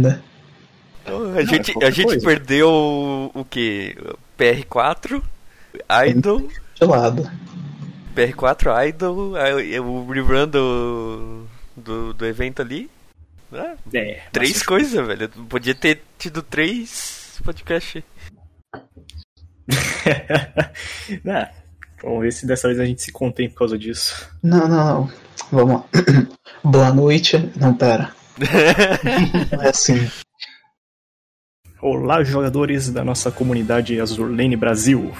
né? A gente, a gente perdeu o, o que? PR4, Idol. De lado. PR4, Idol, o rerun do, do, do evento ali. Ah, é, três coisas, velho. Podia ter tido três podcasts. não, vamos ver se dessa vez a gente se contém por causa disso. Não, não, não. Vamos lá. Boa noite. Não, pera. é assim. Olá, jogadores da nossa comunidade Azurlane Brasil.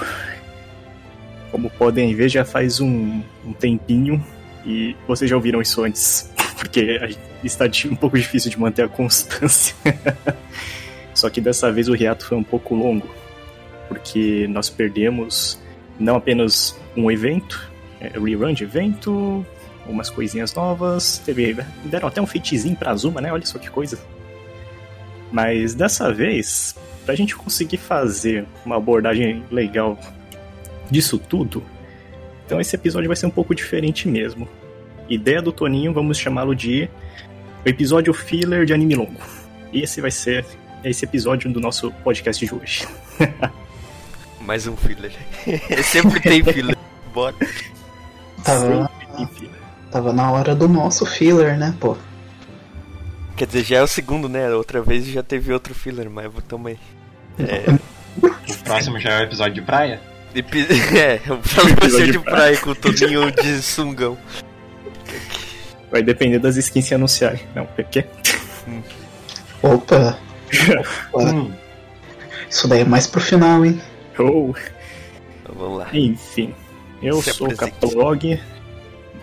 Como podem ver, já faz um, um tempinho e vocês já ouviram isso antes, porque está um pouco difícil de manter a constância. Só que dessa vez o reato foi um pouco longo, porque nós perdemos não apenas um evento, é, rerun de evento, umas coisinhas novas, teve, deram até um feitizinho pra Zuma, né? Olha só que coisa. Mas dessa vez, pra gente conseguir fazer uma abordagem legal disso tudo, então esse episódio vai ser um pouco diferente mesmo. Ideia do Toninho, vamos chamá-lo de o episódio filler de anime longo. E esse vai ser esse episódio do nosso podcast de hoje. Mais um filler. Sempre tem filler. Bora. Tava, tava na hora do nosso filler, né, pô? Quer dizer, já é o segundo, né? Outra vez já teve outro filler, mas também. É... O próximo já é o episódio de praia? Epi... É, o próximo vai ser de praia com o Toninho de sungão. Vai depender das skins se anunciarem. Não, por quê? Hum. Opa! Opa. Hum. Isso daí é mais pro final, hein? Oh. Então, vamos lá. Enfim, eu se sou o Capolog,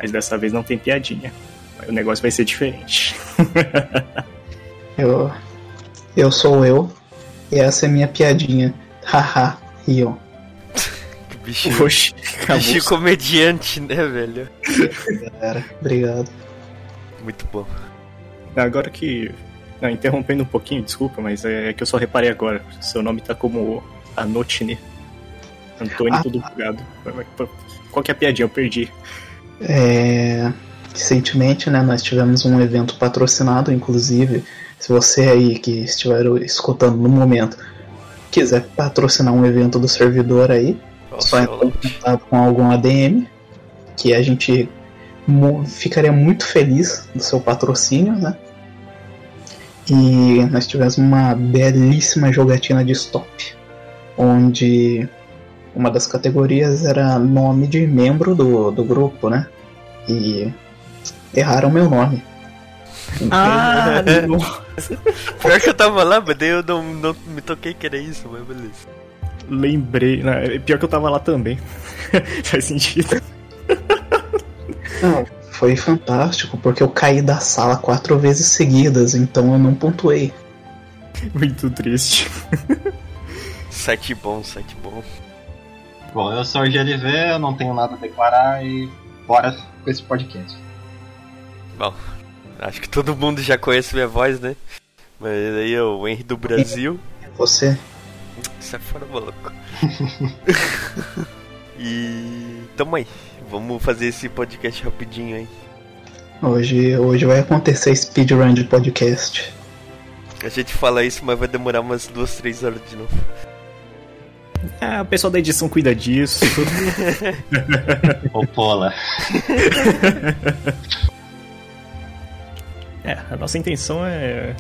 mas dessa vez não tem piadinha. O negócio vai ser diferente. eu, eu sou eu, e essa é minha piadinha. Haha, Rio. bicho, Oxi, bicho comediante, né, velho? Galera, obrigado. Muito bom. Agora que. Não, interrompendo um pouquinho, desculpa, mas é que eu só reparei agora. Seu nome tá como Anotine. Antônio ah, tudo bugado. Qual que é a piadinha? Eu perdi. É. Recentemente, né, nós tivemos um evento patrocinado, inclusive, se você aí que estiver escutando no momento quiser patrocinar um evento do servidor aí, Nossa, só entrar em contato com algum ADM, que a gente ficaria muito feliz do seu patrocínio, né? E nós tivemos uma belíssima jogatina de stop, onde uma das categorias era nome de membro do, do grupo, né? E erraram meu nome. Ah, Pior que eu tava lá, mas daí eu não, não me toquei que era isso, mas beleza. Lembrei. Não, é pior que eu tava lá também. Faz sentido. Não, foi fantástico, porque eu caí da sala quatro vezes seguidas, então eu não pontuei. Muito triste. Sete bom, sete bom. Bom, eu sou o GLV, eu não tenho nada a declarar e bora com esse podcast. Bom, acho que todo mundo já conhece minha voz, né? Mas aí é o Henry do Brasil. Você. Sai fora, maluco. e. Tamo aí. Vamos fazer esse podcast rapidinho aí. Hoje, hoje vai acontecer speedrun de podcast. A gente fala isso, mas vai demorar umas duas, três horas de novo. Ah, o pessoal da edição cuida disso. Ô, Pola. É, a nossa intenção é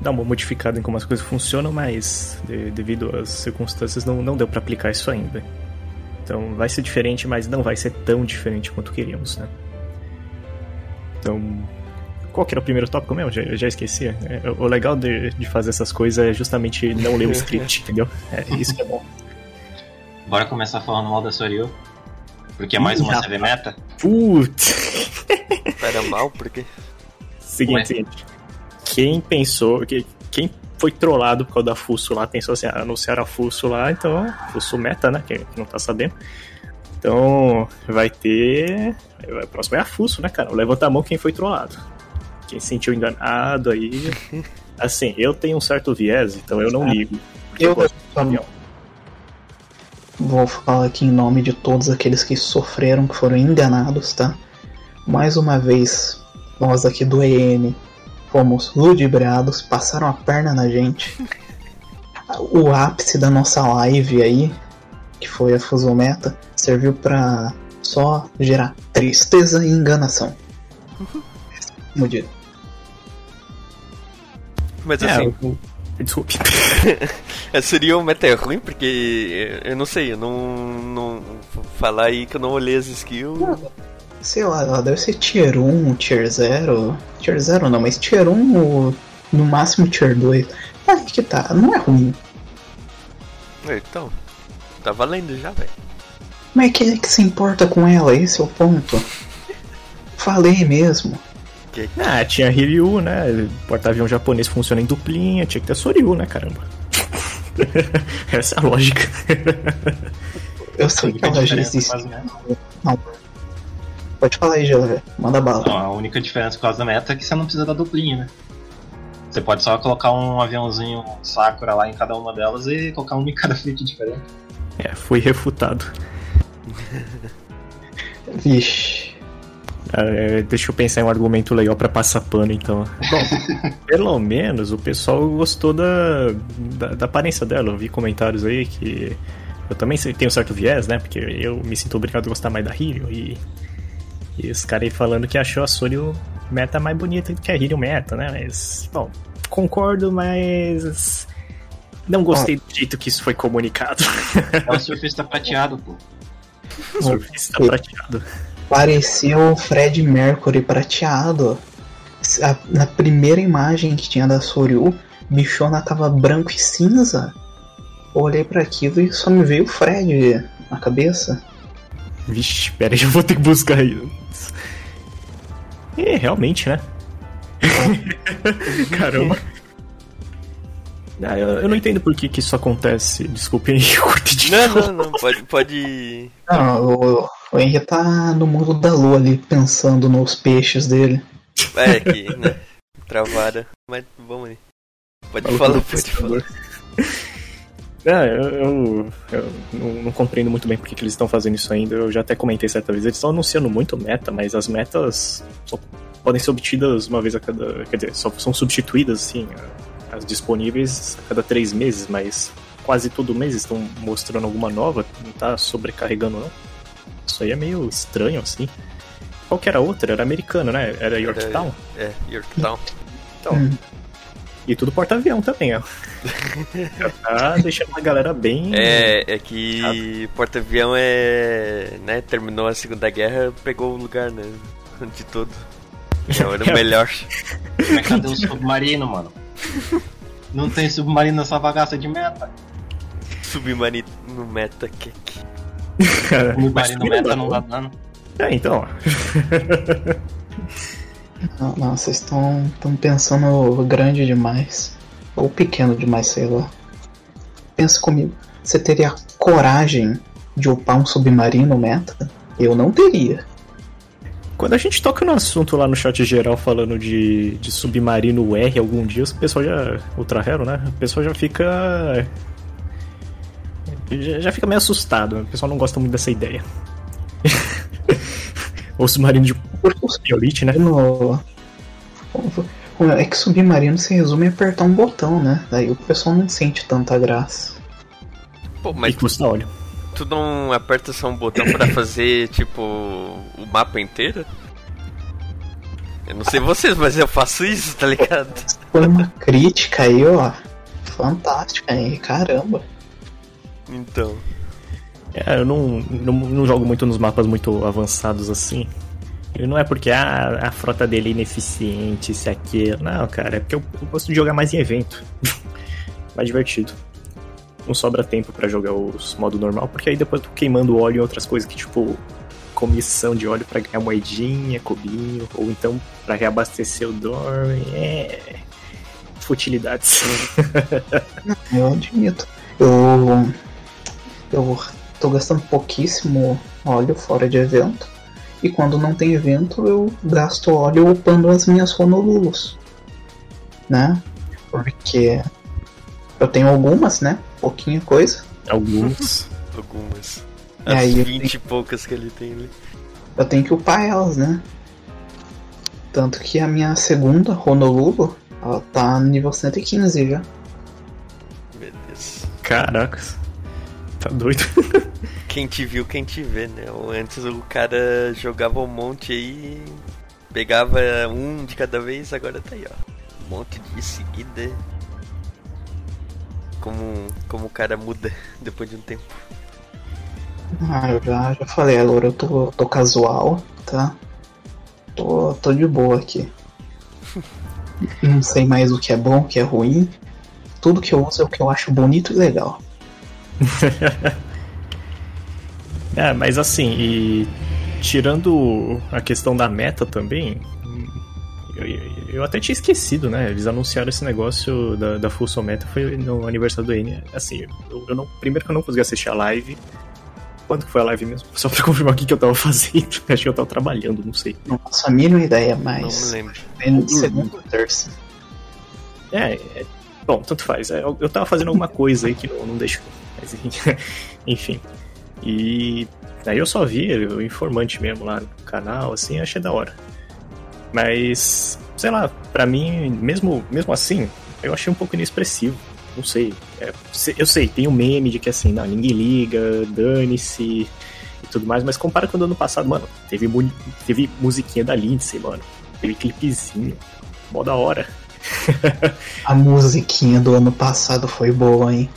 dar uma modificada em como as coisas funcionam, mas de, devido às circunstâncias não, não deu para aplicar isso ainda. Então vai ser diferente, mas não vai ser tão diferente quanto queríamos, né? Então, qual que era o primeiro tópico mesmo? Já, eu já esqueci. É, o legal de, de fazer essas coisas é justamente não ler o script, entendeu? É isso que é bom. Bora começar falando mal da Soryu. Porque é mais uma CV meta? Putz! Era mal, por quê? Seguinte, seguinte. Quem pensou. Que, quem foi trollado por causa da Fuso lá, pensou assim, ah, anunciaram a Fuso lá, então. Fuso meta, né? Quem não tá sabendo. Então, vai ter. O próximo é a Fuso, né, cara? Levanta a mão quem foi trollado. Quem se sentiu enganado aí. Assim, eu tenho um certo viés, então eu não ah, ligo. Eu, eu vou falar aqui em nome de todos aqueles que sofreram, que foram enganados, tá? Mais uma vez, nós aqui do EN fomos ludibriados, passaram a perna na gente. O ápice da nossa live aí, que foi a Fusometa, serviu para só gerar tristeza e enganação. Como digo. Mas é, assim. Desculpe. Seria um meta ruim, porque eu não sei, eu não, não. Falar aí que eu não olhei as skills. Sei lá, ela deve ser tier 1, tier 0. Tier 0 não, mas tier 1 no máximo tier 2. Aí que tá, não é ruim. Então, tá valendo já, velho. Mas quem é que se importa com ela? Esse é o ponto. Falei mesmo. Que... Ah, tinha Hiryu, né? Porta-avião japonês funciona em duplinha, tinha que ter Soryu, né, caramba? Essa é a lógica. Eu sei que ela já existe. Não. Pode falar aí, Gela, manda bala. Não, a única diferença por causa da meta é que você não precisa da duplinha, né? Você pode só colocar um aviãozinho Sakura lá em cada uma delas e colocar um em cada feat diferente. É, foi refutado. Vixe. É, deixa eu pensar em um argumento legal para passar pano, então. Bom, pelo menos o pessoal gostou da, da, da, aparência dela. Eu vi comentários aí que. Eu também tenho certo viés, né? Porque eu me sinto obrigado a gostar mais da Hiro. E, e os caras aí falando que achou a Soryu meta mais bonita que a Hiro meta, né? Mas, bom, concordo, mas. Não gostei do jeito que isso foi comunicado. É o surfista prateado, pô. Surfista prateado. Parecia o Fred Mercury prateado. Na primeira imagem que tinha da Soryu, bichona tava branco e cinza. Eu olhei para aquilo e só me veio o Fred na cabeça. Vixe, pera aí, eu vou ter que buscar isso. É, realmente, né? Caramba. Ah, eu, eu, não entendo por que, que isso acontece. Desculpem, eu curti de Não, não, não, pode. pode... Não, o, o Henry tá no mundo da lua ali, pensando nos peixes dele. É, que, né? Travada. Mas vamos aí. Pode falar, pode falar. É, eu, eu, eu não, não, compreendo muito bem porque que eles estão fazendo isso ainda. Eu já até comentei certa vez. Eles estão anunciando muito meta, mas as metas só podem ser obtidas uma vez a cada. Quer dizer, só são substituídas, assim as disponíveis a cada três meses, mas quase todo mês estão mostrando alguma nova, não tá sobrecarregando não. Isso aí é meio estranho assim. Qual que era a outra? Era americana, né? Era Yorktown? É, Yorktown. Então. Hum. E tudo porta-avião também, ó. tá deixando a galera bem. É, é que porta-avião é. né, terminou a Segunda Guerra, pegou o lugar, né? De tudo. Então era o melhor. Mas cadê o submarino, mano? Não tem submarino nessa bagaça de meta. Submarino meta, que que. Submarino meta não dá dano. É, então. não, não, vocês estão pensando grande demais. Ou pequeno demais, sei lá. Pensa comigo. Você teria coragem de upar um submarino meta? Eu não teria. Quando a gente toca no assunto lá no chat geral falando de, de submarino R algum dia, o pessoal já. Ultra Hero, né? O pessoal já fica. Já, já fica meio assustado. O pessoal não gosta muito dessa ideia. Ou submarino de Elite, né? No... É que submarino se resume a apertar um botão, né? Daí o pessoal não sente tanta graça. Pô, mas... E custa óleo tu não aperta só um botão para fazer, tipo, o mapa inteiro? Eu não sei vocês, mas eu faço isso, tá ligado? Foi uma crítica aí, ó. Fantástica aí, caramba. Então. É, eu não, não, não, jogo muito nos mapas muito avançados assim. E não é porque ah, a frota dele é ineficiente, se aquilo. Não, cara, é porque eu, eu gosto de jogar mais em evento. mais divertido não sobra tempo para jogar os modo normal, porque aí depois eu tô queimando óleo em outras coisas que, tipo, comissão de óleo para ganhar moedinha, cubinho, ou então para reabastecer o dorme. É. Futilidades. eu admito. Eu. Eu tô gastando pouquíssimo óleo fora de evento. E quando não tem evento, eu gasto óleo upando as minhas Honolulus. Né? Porque eu tenho algumas, né? pouquinha coisa. Algumas. Algumas. As vinte e poucas que ele tem ali. Eu tenho que upar elas, né? Tanto que a minha segunda Honolulu, ela tá no nível 115 já. Deus. Caracas. Tá doido. Quem te viu, quem te vê, né? Antes o cara jogava um monte aí, pegava um de cada vez, agora tá aí, ó. Um monte de seguida. Como, como o cara muda depois de um tempo. Ah, eu já, já falei, agora eu tô, tô casual, tá? Tô, tô de boa aqui. Não sei mais o que é bom, o que é ruim. Tudo que eu uso é o que eu acho bonito e legal. é, mas assim, e tirando a questão da meta também, eu, eu, até tinha esquecido, né? Eles anunciaram esse negócio da, da Full Meta foi no aniversário do N. Assim, eu, eu, não, primeiro que eu não consegui assistir a live. Quando que foi a live mesmo? Só pra confirmar o que, que eu tava fazendo. Acho que eu tava trabalhando, não sei. Não faço a mínima ideia, mas. Não me lembro. É segundo ou terça. É, é, bom, tanto faz. Eu, eu tava fazendo alguma coisa aí que não, não deixou. Mas, enfim. E aí eu só vi o informante mesmo lá no canal, assim, achei da hora. Mas, sei lá, para mim, mesmo, mesmo assim, eu achei um pouco inexpressivo. Não sei. É, eu sei, tem um meme de que assim, não, ninguém liga, dane-se e tudo mais, mas compara com o ano passado, mano, teve, teve musiquinha da Lindsay, mano. Teve clipezinho. Mó da hora. A musiquinha do ano passado foi boa, hein?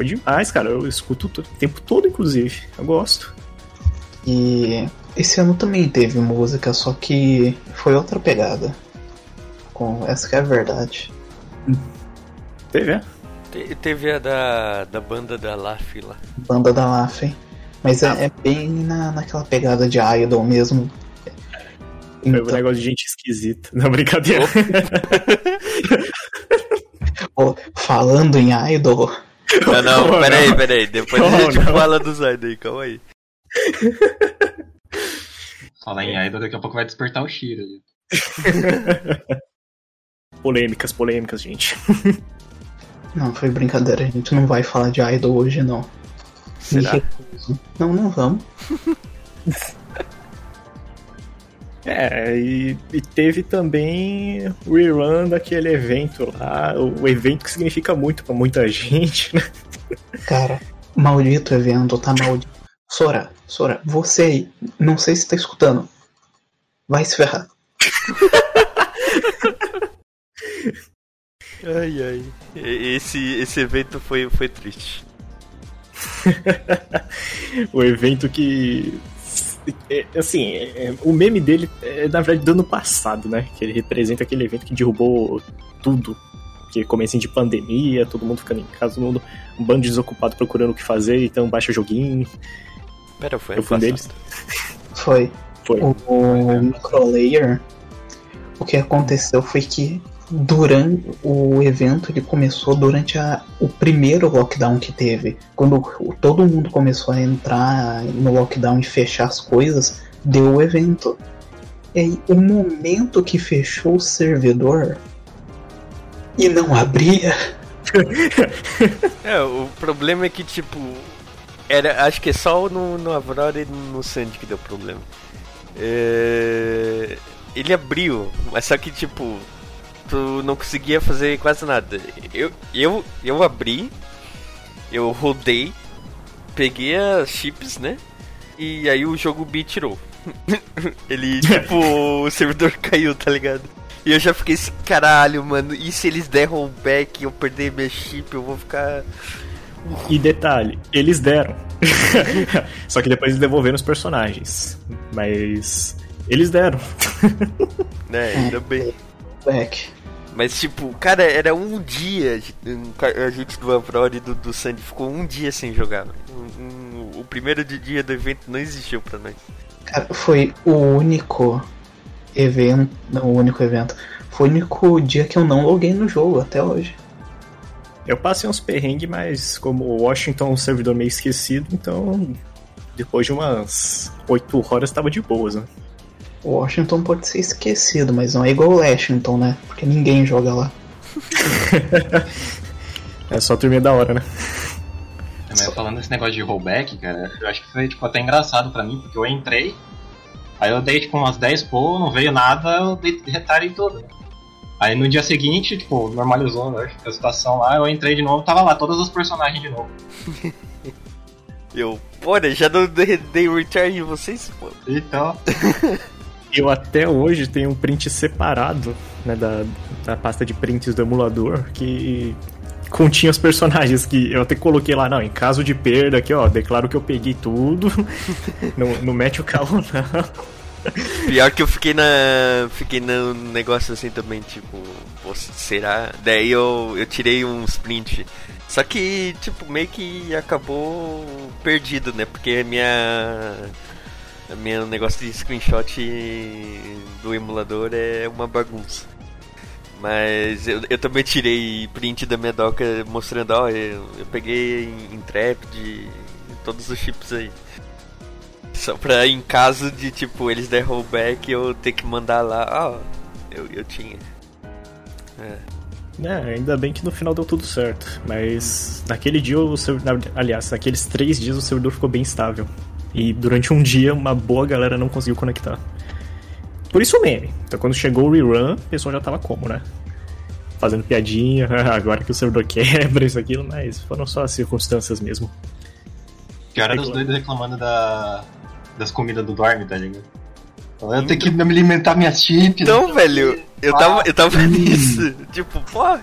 Foi demais, cara. Eu escuto o tempo todo, inclusive. Eu gosto. E esse ano também teve música, só que foi outra pegada. Com essa que é a verdade. Teve, é? Te, teve a da, da banda da Laf lá. Banda da Laf, hein? Mas é, ah. é, é, bem na, naquela pegada de idol mesmo. Então... Foi um negócio de gente esquisita. Não, brincadeira. oh, falando em idol. Não, não, peraí, peraí. Depois a gente não. fala dos idols aí, calma aí. Falar em Idol, daqui a pouco vai despertar o Shiro. polêmicas, polêmicas, gente. Não, foi brincadeira. A gente não vai falar de Idol hoje, não. Será? Não, não vamos. É, e, e, teve também o rerun daquele evento lá, o, o evento que significa muito para muita gente, né? Cara, maldito evento, tá maldito. Sora, Sora, você aí, não sei se tá escutando. Vai se ferrar. ai, ai. Esse, esse evento foi, foi triste. o evento que. É, assim, é, o meme dele é na verdade do ano passado, né? Que ele representa aquele evento que derrubou tudo. Que começa de pandemia, todo mundo ficando em casa, todo mundo, um bando desocupado procurando o que fazer, então baixa joguinho. Pera, foi Eu fui um deles? Foi. Foi. O, o Microlayer, o que aconteceu foi que durante o evento ele começou durante a, o primeiro lockdown que teve. Quando todo mundo começou a entrar no lockdown e fechar as coisas, deu o evento. E aí, o momento que fechou o servidor e não abria. é, o problema é que, tipo, era, acho que é só no, no Aurora e no Sandy que deu problema. É, ele abriu, mas só que tipo, tu não conseguia fazer quase nada. Eu, eu, eu abri, eu rodei, peguei as chips, né? E aí o jogo me tirou. ele, tipo, o servidor caiu, tá ligado? E eu já fiquei assim, caralho, mano, e se eles der rollback e eu perder minha chip, eu vou ficar e detalhe, eles deram. Só que depois eles devolveram os personagens. Mas eles deram. É, ainda bem. Back. Mas tipo, cara, era um dia. A gente do Avrora e do, do Sandy ficou um dia sem jogar. Um, um, o primeiro dia do evento não existiu pra nós. Cara, foi o único evento. Não, o único evento. Foi o único dia que eu não loguei no jogo até hoje. Eu passei uns perrengues, mas como Washington é um servidor meio esquecido, então depois de umas 8 horas tava de boas, né? Washington pode ser esquecido, mas não é igual o Washington, né? Porque ninguém joga lá. é só turminha da hora, né? Também falando desse negócio de rollback, cara, eu acho que foi tipo, até engraçado para mim, porque eu entrei, Aí eu dei tipo umas 10 pô, não veio nada, eu dei retarei tudo. Aí no dia seguinte, tipo, normalizou né, a situação lá, eu entrei de novo, tava lá, todos os personagens de novo. Eu, olha, já não dei, dei recharge em vocês, pô. Então. Eu até hoje tenho um print separado né, da, da pasta de prints do emulador que continha os personagens que eu até coloquei lá, não, em caso de perda aqui, ó, declaro que eu peguei tudo. não, não mete o carro, não. Pior que eu fiquei na. Fiquei no negócio assim também, tipo, pô, será? Daí eu, eu tirei um sprint. Só que, tipo, meio que acabou perdido, né? Porque a minha. Minha negócio de screenshot do emulador é uma bagunça. Mas eu, eu também tirei print da minha doca mostrando, ó, eu, eu peguei Trapid todos os chips aí. Só pra em caso de tipo eles der rollback eu ter que mandar lá, ó, eu, eu tinha. É. É, ainda bem que no final deu tudo certo. Mas naquele dia, o servidor, aliás, naqueles três dias o servidor ficou bem estável. E durante um dia, uma boa galera não conseguiu conectar. Por isso o meme. Então quando chegou o rerun, o pessoal já tava como, né? Fazendo piadinha, agora que o servidor quebra, isso, aquilo, mas foram só as circunstâncias mesmo. Que hora dos doidos reclamando da, das comidas do dorme, tá ligado? Eu tenho que me alimentar minhas chips. Então, velho, eu tava, eu tava nisso. Tipo, pô,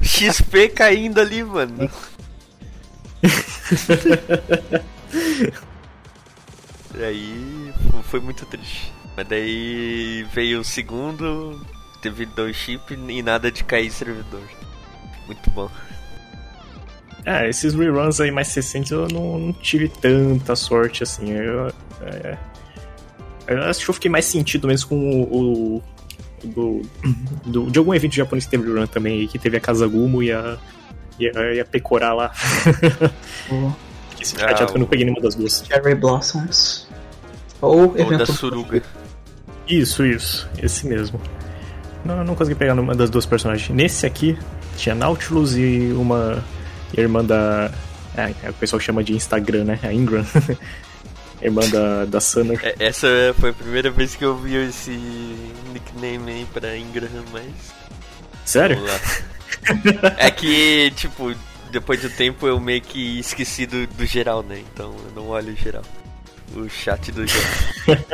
XP caindo ali, mano. e aí foi muito triste. Mas daí veio o segundo, teve dois chips e nada de cair servidor. Muito bom. É, esses reruns aí mais recentes eu não, não tive tanta sorte assim. Eu, é, eu acho que eu fiquei mais sentido mesmo com o. o do, do, de algum evento japonês que teve rerun também, que teve a Kazagumo e a, e a, e a Pekora lá. O Fiquei chateado que eu não peguei nenhuma das duas. Cherry Blossoms. Ou Ou da evento Suruga. Isso, isso. Esse mesmo. Não, eu não consegui pegar nenhuma das duas personagens. Nesse aqui, tinha Nautilus e uma irmã da. É, o pessoal chama de Instagram, né? A Ingram. irmã da, da Summer. É, Essa foi a primeira vez que eu vi esse nickname aí pra Ingram, mas. Sério? É que, tipo, depois do tempo eu meio que esqueci do, do geral, né? Então eu não olho o geral. O chat do geral.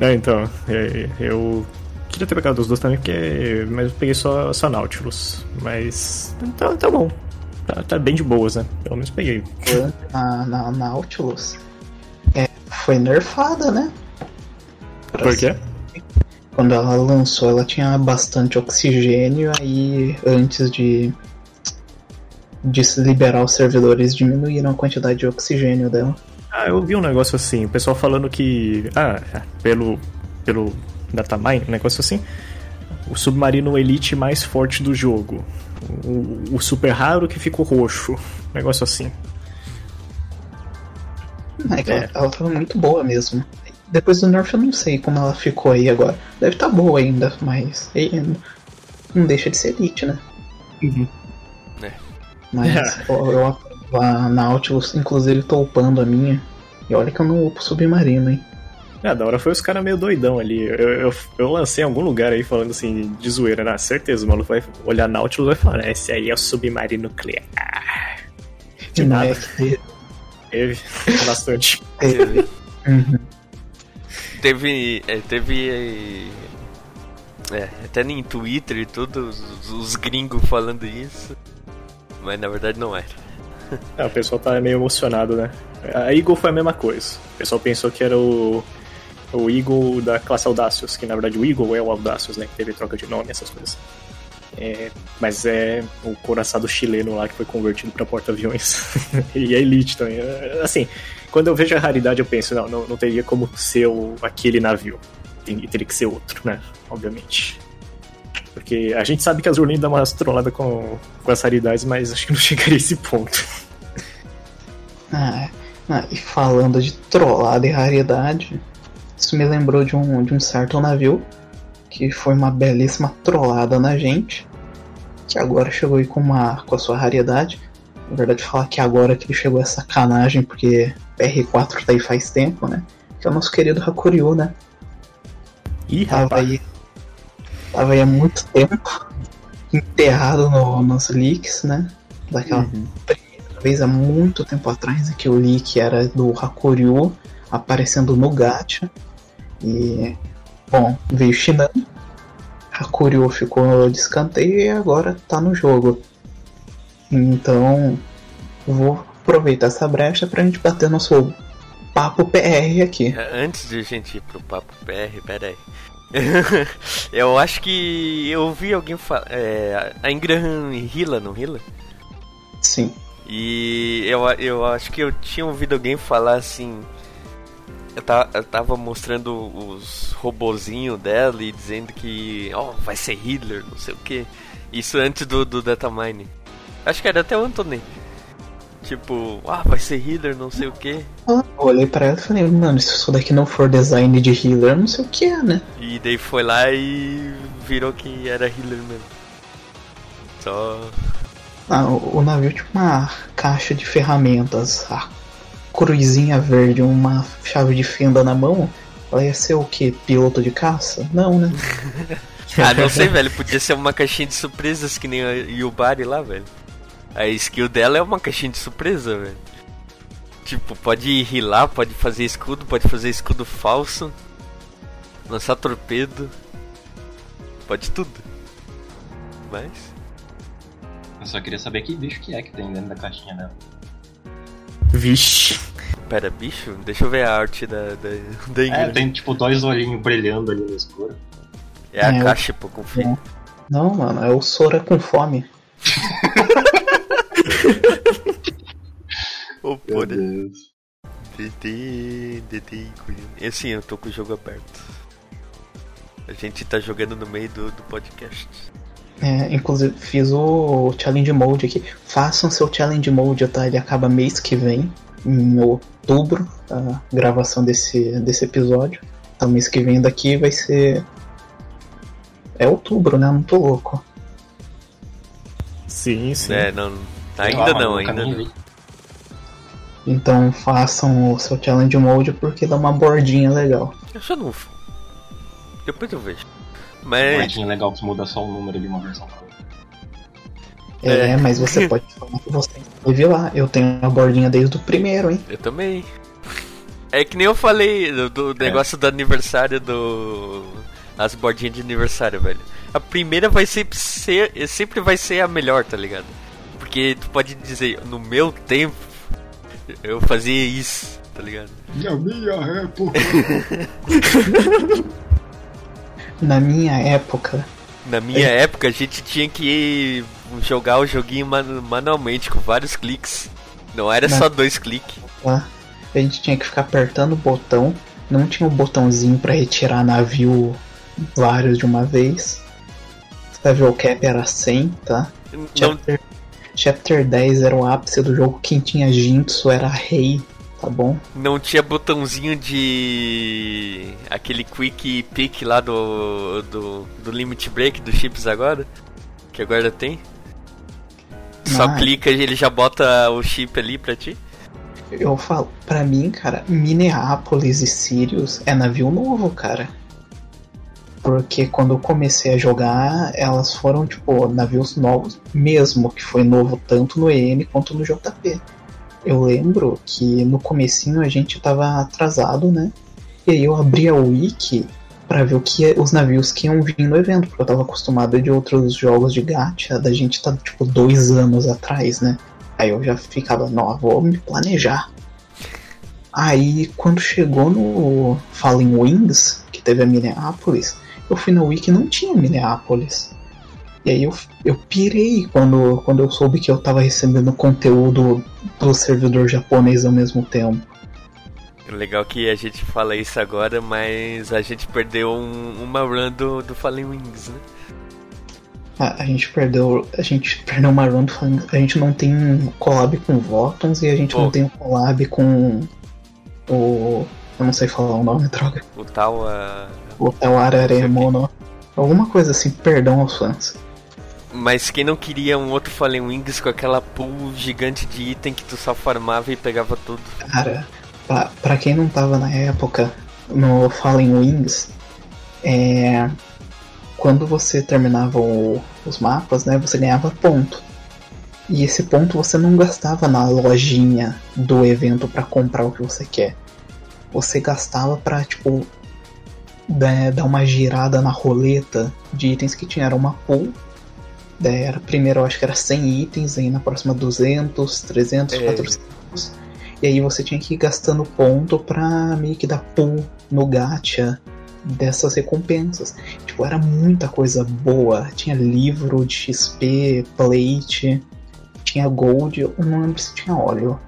Não, então, é, eu queria ter pegado os dois também, porque, mas eu peguei só, só Nautilus. Mas tá, tá bom. Tá, tá bem de boas, né? Pelo menos peguei. na, na Nautilus é, foi nerfada, né? Por quê? Quando ela lançou, ela tinha bastante oxigênio, aí antes de, de se liberar os servidores, diminuíram a quantidade de oxigênio dela. Ah, eu vi um negócio assim, o pessoal falando que. Ah, pelo. pelo datamine, um negócio assim. O submarino elite mais forte do jogo. O, o super raro que ficou roxo. Um negócio assim. É que É. Ela, ela tava muito boa mesmo. Depois do nerf eu não sei como ela ficou aí agora. Deve estar boa ainda, mas não deixa de ser elite, né? Uhum. Mas eu, eu a Nautilus, inclusive tô upando a minha. E olha que eu não upo submarino, hein? Ah, da hora foi os caras meio doidão ali. Eu, eu, eu lancei em algum lugar aí falando assim, de zoeira, né? Certeza, o maluco vai olhar Nautilus e vai falar, "Ah, esse aí é o submarino nuclear. De E nada. é Teve bastante. teve. Uhum. Teve. É, teve. É, até nem Twitter e tudo, os, os gringos falando isso. Mas na verdade não era. É, o pessoal tá meio emocionado, né? A Eagle foi a mesma coisa. O pessoal pensou que era o, o Eagle da classe Audacious, que na verdade o Eagle é o Audacious, né? Que teve troca de nome, essas coisas. É, mas é o coraçado chileno lá que foi convertido pra porta-aviões. e é Elite também. É, Assim, quando eu vejo a raridade, eu penso, não, não, não teria como ser o, aquele navio. Tem- teria que ser outro, né? Obviamente. Porque a gente sabe que a Zurlane dá umas trolladas com, com as raridades, mas acho que não chegaria a esse ponto. Ah, é. Ah, e falando de trollada e raridade, isso me lembrou de um, de um certo navio que foi uma belíssima trollada na gente, que agora chegou aí com, uma, com a sua raridade. Na verdade, falar que agora que ele chegou é sacanagem, porque PR4 tá aí faz tempo, né? que é o nosso querido Hakuryu, né? Ih, Tava rapaz. aí, tava aí há muito tempo enterrado no, nos leaks, né? Daquela Uhum. primeira vez há muito tempo atrás, que o leak era do Hakuryu aparecendo no gacha. E, bom, veio Shinami. Hakuryu ficou de escanteio e agora tá no jogo. Então, vou aproveitar essa brecha pra gente bater nosso papo PR aqui. Antes de a gente ir pro papo PR, pera aí. eu acho que eu ouvi alguém falar. É, a Ingram Hila, não Hila? Sim. E eu, eu acho que eu tinha ouvido alguém falar assim. Eu, ta, eu tava mostrando os robozinhos dela e dizendo que. Ó, vai ser Hitler, não sei o que. Isso antes do, do Datamine. Acho que era até o Anthony. Tipo, ah, vai ser Hitler, não sei o que. Eu olhei pra ela e falei, mano, se isso daqui não for design de healer, não sei o que é, né? E daí foi lá e virou que era Hitler mesmo. Só. Ah, o, o navio tinha uma caixa de ferramentas, a cruzinha verde, uma chave de fenda na mão. Ela ia ser o que? Piloto de caça? Não, né? Ah, não sei, velho. Podia ser uma caixinha de surpresas que nem a Yubari lá, velho. A skill dela é uma caixinha de surpresa, velho. Tipo, pode rilar, pode fazer escudo, pode fazer escudo falso, lançar torpedo, pode tudo. Mas. Eu só queria saber que bicho que é que tem dentro da caixinha dela. Vixe. Pera, bicho, deixa eu ver a arte da, da, da É, Ingrid. tem tipo dois olhinhos brilhando ali no escuro. É a É, caixa, pô, confia. Não, mano, é o Sora com fome. Ô, pô, né? Deus. DD, DD, E assim, eu tô com o jogo aberto. A gente tá jogando no meio do, do podcast. É, inclusive, fiz o Challenge Mode aqui. Façam seu Challenge Mode, tá? Ele acaba mês que vem, em outubro, a gravação desse, desse episódio. Então, mês que vem daqui vai ser. É outubro, né? Não tô louco. Sim, sim. É, não. Ainda lá, não, ainda não. Então, façam o seu Challenge Mode porque dá uma bordinha legal. Eu só não. Depois eu vejo. Mas. Bonequinho legal que muda só o número de uma versão pra outra. É, É. mas você pode falar que você teve lá. Eu tenho a bordinha desde o primeiro, hein? Eu também. É que nem eu falei do, do negócio do aniversário do. As bordinhas de aniversário, velho. A primeira vai sempre ser. Sempre vai ser a melhor, tá ligado? Porque tu pode dizer, no meu tempo, eu fazia isso, tá ligado? Na minha época. Na minha época, Na minha época a gente tinha que jogar o joguinho manu- manualmente, com vários cliques. Não era Né? só dois cliques. lá, a gente tinha que ficar apertando o botão. Não tinha um botãozinho pra retirar navio vários de uma vez. Level cap era 100, tá? Não, Chapter, chapter 10 era o ápice do jogo. Quem tinha Jinxu era rei, tá bom? não tinha botãozinho de. aquele quick pick lá do, do. do limit break dos chips agora. Que agora tem. Só Ah. clica e ele já bota o chip ali pra ti. Eu falo, pra mim, cara, Minneapolis e Sirius é navio novo, cara. Porque quando eu comecei a jogar, elas foram, tipo, navios novos mesmo, que foi novo tanto no EN quanto no JP. Eu lembro que no comecinho a gente tava atrasado, né? E aí eu abri a wiki pra ver o que os navios que iam vir no evento, porque eu tava acostumado de outros jogos de gacha, da gente tá, tipo, dois anos atrás, né? Aí eu já ficava, não, vou me planejar. Aí quando chegou no Fallen Wings, que teve a Minneapolis, eu fui na Wiki não tinha Minneapolis. E aí eu, eu pirei quando, quando eu soube que eu tava recebendo conteúdo do servidor japonês ao mesmo tempo. Legal que a gente fala isso agora, mas a gente perdeu um- uma run do, do Fallen Wings, né? A, a gente perdeu. A gente perdeu uma run do Fallen Wings. A gente não tem collab com Votons e a gente não tem collab com o. Eu não sei falar o nome, droga. O tal. A O Hotel Araremono. Alguma coisa assim, perdão aos fãs. Mas quem não queria um outro Fallen Wings com aquela pool gigante de item que tu só farmava e pegava tudo? Cara, pra, pra quem não tava na época, no Fallen Wings, é, quando você terminava o- os mapas, né, você ganhava ponto. E esse ponto você não gastava na lojinha do evento pra comprar o que você quer. Você gastava pra, tipo, da- dar uma girada na roleta de itens que tinha. Era uma pool. Daí era, primeiro eu acho que era 100 itens, aí na próxima 200, 300, É. 400. E aí você tinha que ir gastando ponto pra meio que dar pull no gacha dessas recompensas. Tipo, era muita coisa boa. Tinha livro de XP, plate, tinha gold, eu não lembro se tinha óleo.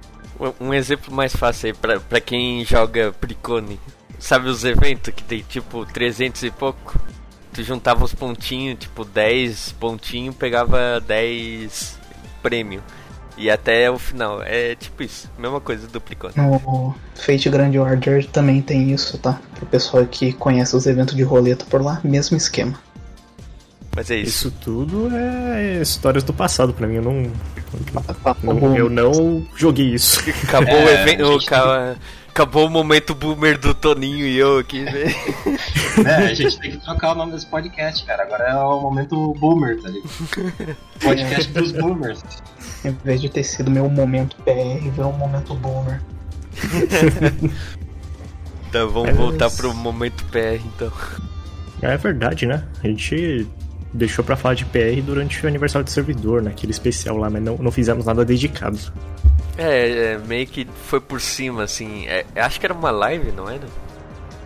Um- exemplo mais fácil aí pra, pra quem joga Precone. Sabe os eventos que tem tipo 300 e pouco? Tu juntava os pontinhos, tipo 10 pontinhos, pegava 10 prêmio. E até o final. É tipo isso. Mesma coisa Precone. No Fate Grand Order também tem isso, tá? Pro pessoal que conhece os eventos de roleta por lá, mesmo esquema. Mas é isso. Isso tudo é histórias do passado pra mim. Eu não. Não- eu não joguei isso. Acabou o É, evento. a gente- Acabou o momento boomer do Toninho e eu aqui, né? É, a gente tem que trocar o nome desse podcast, cara. Agora é o momento boomer, tá ligado? Podcast dos boomers. Em vez de ter sido meu momento PR, virou um momento boomer. Então vamos É, voltar mas- pro momento PR então. É verdade, né? A gente deixou pra falar de PR durante o aniversário do servidor, naquele especial lá, mas não, não fizemos nada dedicado. É, é, meio que foi por cima, assim. É, acho que era uma live, não era?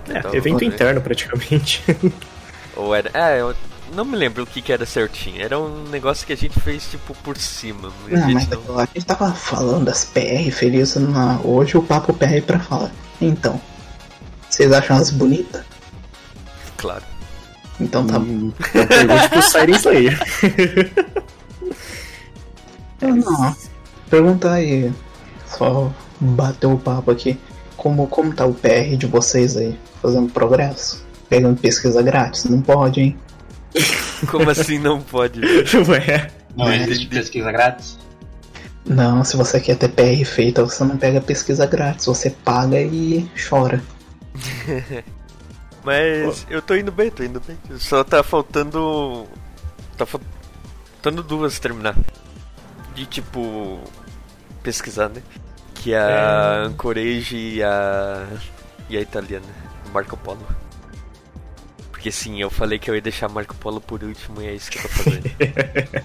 É, Então, evento né? interno praticamente. Ou era. É, eu não me lembro o que, que era certinho. Era um negócio que a gente fez, tipo, por cima. A Não, gente mas não- a gente tava falando das PR felizes na... hoje o papo PR é pra falar. Então, vocês acham elas bonitas? Claro. Então tá bom. Hum, então pergunte pro Siren Slayer. Eu não. Pergunta aí. Só bater o papo aqui. Como, como tá o PR de vocês aí? Fazendo progresso? Pegando pesquisa grátis? Não pode, hein? Como assim não pode? Ué. Não É, existe pesquisa grátis? Não, se você quer ter PR feita, você não pega pesquisa grátis. Você paga e chora. Mas eu tô indo bem, tô indo bem. Só tá faltando. Tá faltando duas terminar. De tipo. Pesquisar, né? Que é a Anchorage e a. e a italiana. Marco Polo. Porque sim, eu falei que eu ia deixar Marco Polo por último e é isso que eu tô fazendo.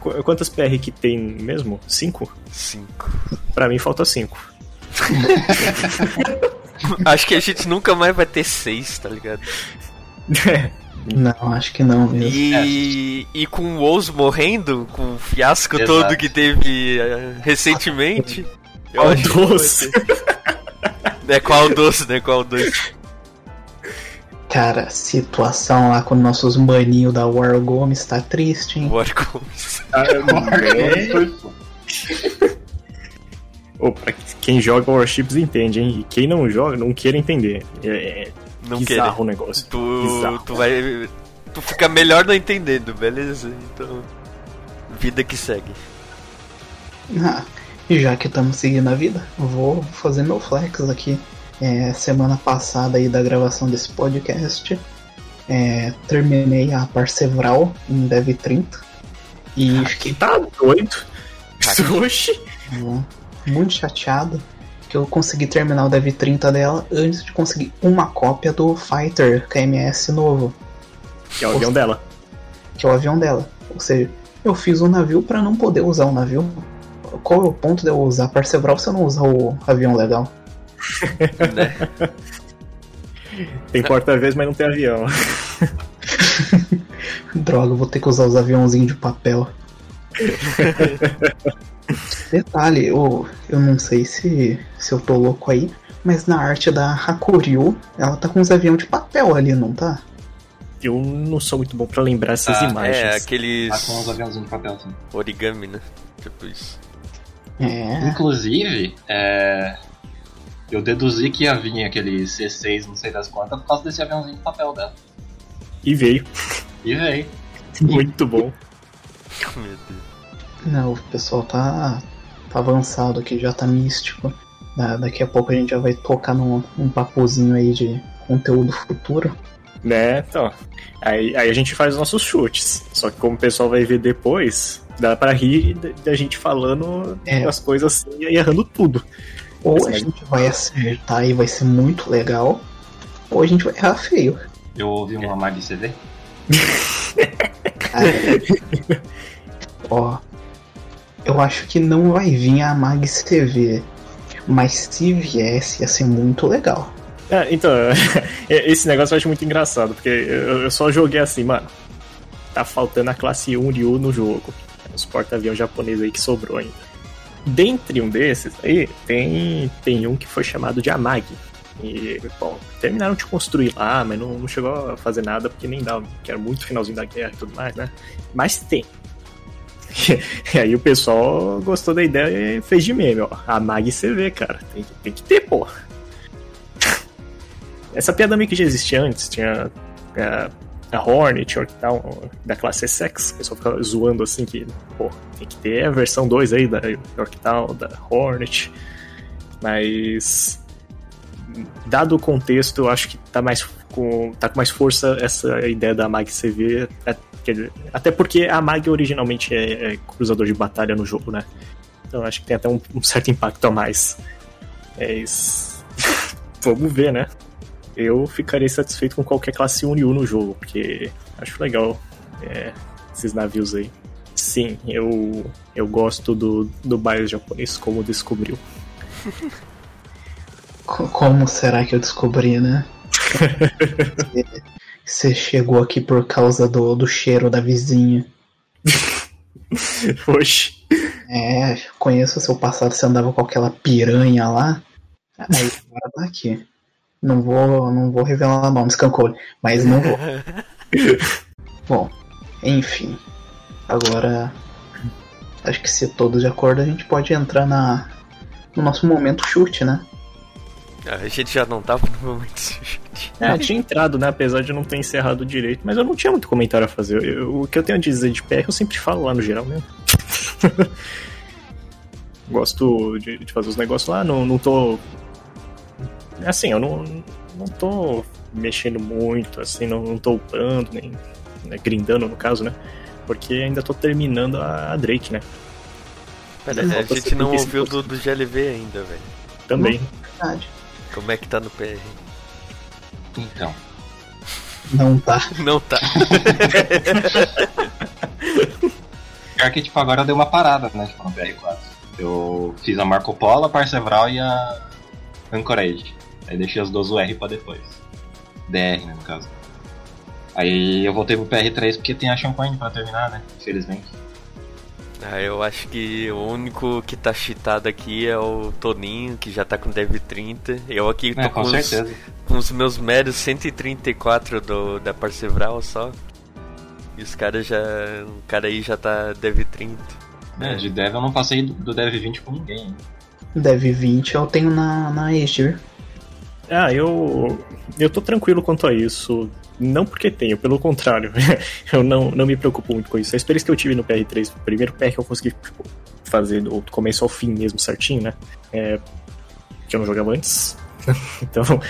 Qu- Quantas PR que tem mesmo? Cinco? Cinco. Pra mim falta cinco. Acho que a gente nunca mais vai ter seis, tá ligado? Não, acho que não mesmo. E, e com o Oz morrendo, com o fiasco Exato. todo que teve eh, recentemente. eu Qual acho vai doce? ter. É qual doce, né? Qual doce? Cara, situação lá com nossos maninhos da War Gomes tá triste, hein? War Gomes. Ou pra quem joga Warships entende, hein? E quem não joga, não queira entender. É, é Não bizarro querer. o negócio. Tu, Bizarro. tu vai. Tu fica melhor não entendendo, beleza? Então. Vida que segue. Ah, e já que estamos seguindo a vida, vou fazer meu flex aqui. É, semana passada aí da gravação desse podcast, é, terminei a Parcevral em Dev 30 e fiquei Tá doido? Oxi. Muito chateado que eu consegui terminar o Dev 30 dela antes de conseguir uma cópia do Fighter KMS novo, Que é o avião dela. que é o avião dela. Ou seja, eu fiz um navio para não poder usar o navio. Qual é o ponto de eu usar Parcevral se eu não usar o avião legal? Né? Tem porta-vez, mas não tem avião. Droga, vou ter que usar os aviãozinhos de papel. Detalhe, eu, eu não sei se, se eu tô louco aí, mas na arte da Hakuryu, ela tá com uns aviões de papel ali, não tá? Eu não sou muito bom pra lembrar essas Ah, imagens. É, aqueles. Tá com os aviãozinhos de papel, assim. Origami, né? Tipo isso. É. Inclusive, é, eu deduzi que ia vir aquele C6, não sei das quantas, por causa desse aviãozinho de papel dela. E veio. E veio. Muito bom. Meu Deus. Não, o pessoal tá, tá avançado aqui, já tá místico. Da- daqui a pouco a gente já vai tocar num, num papozinho aí de conteúdo futuro. Né, então. Aí, aí a gente faz os nossos chutes. Só que como o pessoal vai ver depois, dá pra rir da- gente falando É. as coisas assim e errando tudo. Ou a Mas- gente vai acertar e vai ser muito legal, ou a gente vai errar feio. Eu ouvi uma Mag CV. Cara, ó, eu acho que não vai vir a Mag CV, mas se viesse ia ser muito legal. É, então, esse negócio eu acho muito engraçado, porque eu, só joguei assim, mano. Tá faltando a classe 1 Ryu no jogo. Os porta-aviões japoneses aí que sobrou ainda. Dentre um desses aí, tem, tem um que foi chamado de Amagi. E, bom, terminaram de construir lá, mas não, não chegou a fazer nada porque nem dava, que era muito finalzinho da guerra e tudo mais, né? Mas tem. E aí o pessoal gostou da ideia e fez de meme, ó. Amagi CV, cara. Tem, que- tem que ter, pô. Essa piada meio que já existia antes, tinha é, a Hornet, Yorktown, da classe Essex, o pessoal ficava zoando assim que, pô, tem que ter a versão 2 aí da Yorktown, da Hornet, mas dado o contexto, eu acho que tá mais com, tá com mais força essa ideia da Mag CV, é, até porque a Mag originalmente é, é cruzador de batalha no jogo, né? Então acho que tem até um, um certo impacto a mais. Mas vamos ver, né? eu ficaria satisfeito com qualquer classe Unyu no jogo, porque acho legal é, esses navios aí. Sim, eu, eu gosto do, do bias japonês, como descobriu. Co- Como será que eu descobri, né? Você- chegou aqui por causa do, do cheiro da vizinha. Oxi. É, conheço o seu passado, você andava com aquela piranha lá. Aí agora tá aqui. Não vou, não vou revelar nomes, Cancole, mas não vou. Bom, enfim. Agora, acho que se todos de acordo, a gente pode entrar na no nosso momento chute, né? A gente já não tava no momento chute. É, tinha entrado, né? Apesar de não ter encerrado direito, mas eu não tinha muito comentário a fazer. Eu- o que eu tenho a dizer de PR eu sempre falo lá no geral mesmo. Gosto de, de fazer os negócios lá, não, não tô. Assim, eu não, não tô mexendo muito, assim, não, não tô upando, nem né, grindando no caso, né? Porque ainda tô terminando a, a Drake, né? Pera, a gente não 75%. ouviu do, do GLV ainda, velho. Também. Verdade. Como é que tá no PR? Então, Não tá. Não tá. pior que tipo, agora deu uma parada, né? Tipo, no BR4. Eu fiz a Marco Polo, a Parcevral e a Anchorage. Aí deixei as duas UR pra depois. DR, né, no caso. Aí eu voltei pro PR3 porque tem a Champagne pra terminar, né? Infelizmente. Ah, eu acho que o único que tá cheatado aqui é o Toninho, que já tá com Dev 30. Eu aqui tô É, com, com os, com os meus meros 134 do, da Parcevral só. E os caras já. O cara aí já tá Dev 30. É, de Dev eu não passei do- do Dev 20 com ninguém. hein? Dev 20 eu tenho na, na Azure. Ah, eu. Eu tô tranquilo quanto a isso. Não porque tenho, pelo contrário. eu não, não me preocupo muito com isso. A experiência que eu tive no PR3, o primeiro PR que eu consegui tipo, fazer do começo ao fim mesmo certinho, né? É, que eu não jogava antes. então.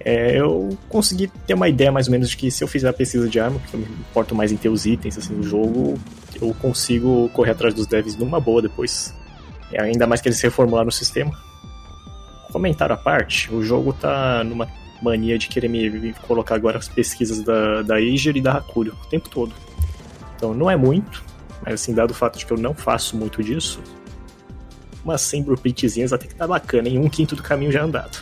é, eu consegui ter uma ideia mais ou menos de que se eu fizer a pesquisa de arma, porque eu me importo mais em ter os itens assim, no jogo, eu consigo correr atrás dos devs numa boa depois. E ainda mais que eles reformularam o sistema. Comentário à parte, o jogo tá numa mania de querer me, colocar agora as pesquisas da, da Ager e da Hakurio o tempo todo. Então não é muito, mas assim, dado o fato de que eu não faço muito disso, umas 100 blueprintzinhas até que tá bacana, em um quinto do caminho já andado.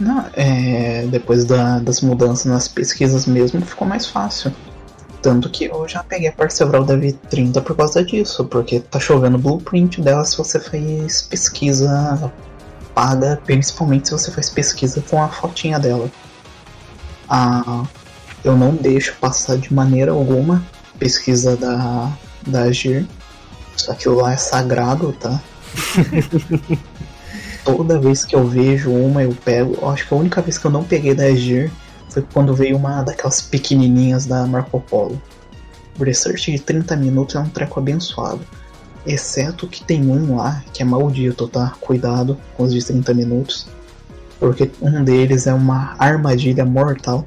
Não, é, depois da- das mudanças nas pesquisas mesmo, ficou mais fácil. Tanto que eu já peguei a Parcevral Dev 30 por causa disso, porque tá chovendo blueprint dela se você faz pesquisa paga, principalmente se você faz pesquisa com a fotinha dela. Ah, eu não deixo passar de maneira alguma pesquisa da, da Agir. Aquilo lá é sagrado, tá? Toda vez que eu vejo uma, eu pego. Acho que a única vez que eu não peguei da Agir foi quando veio uma daquelas pequenininhas da Marco Polo. O research de 30 minutos é um treco abençoado. Exceto que tem um lá que é maldito, tá? Cuidado com os de 30 minutos. Porque um deles é uma armadilha mortal.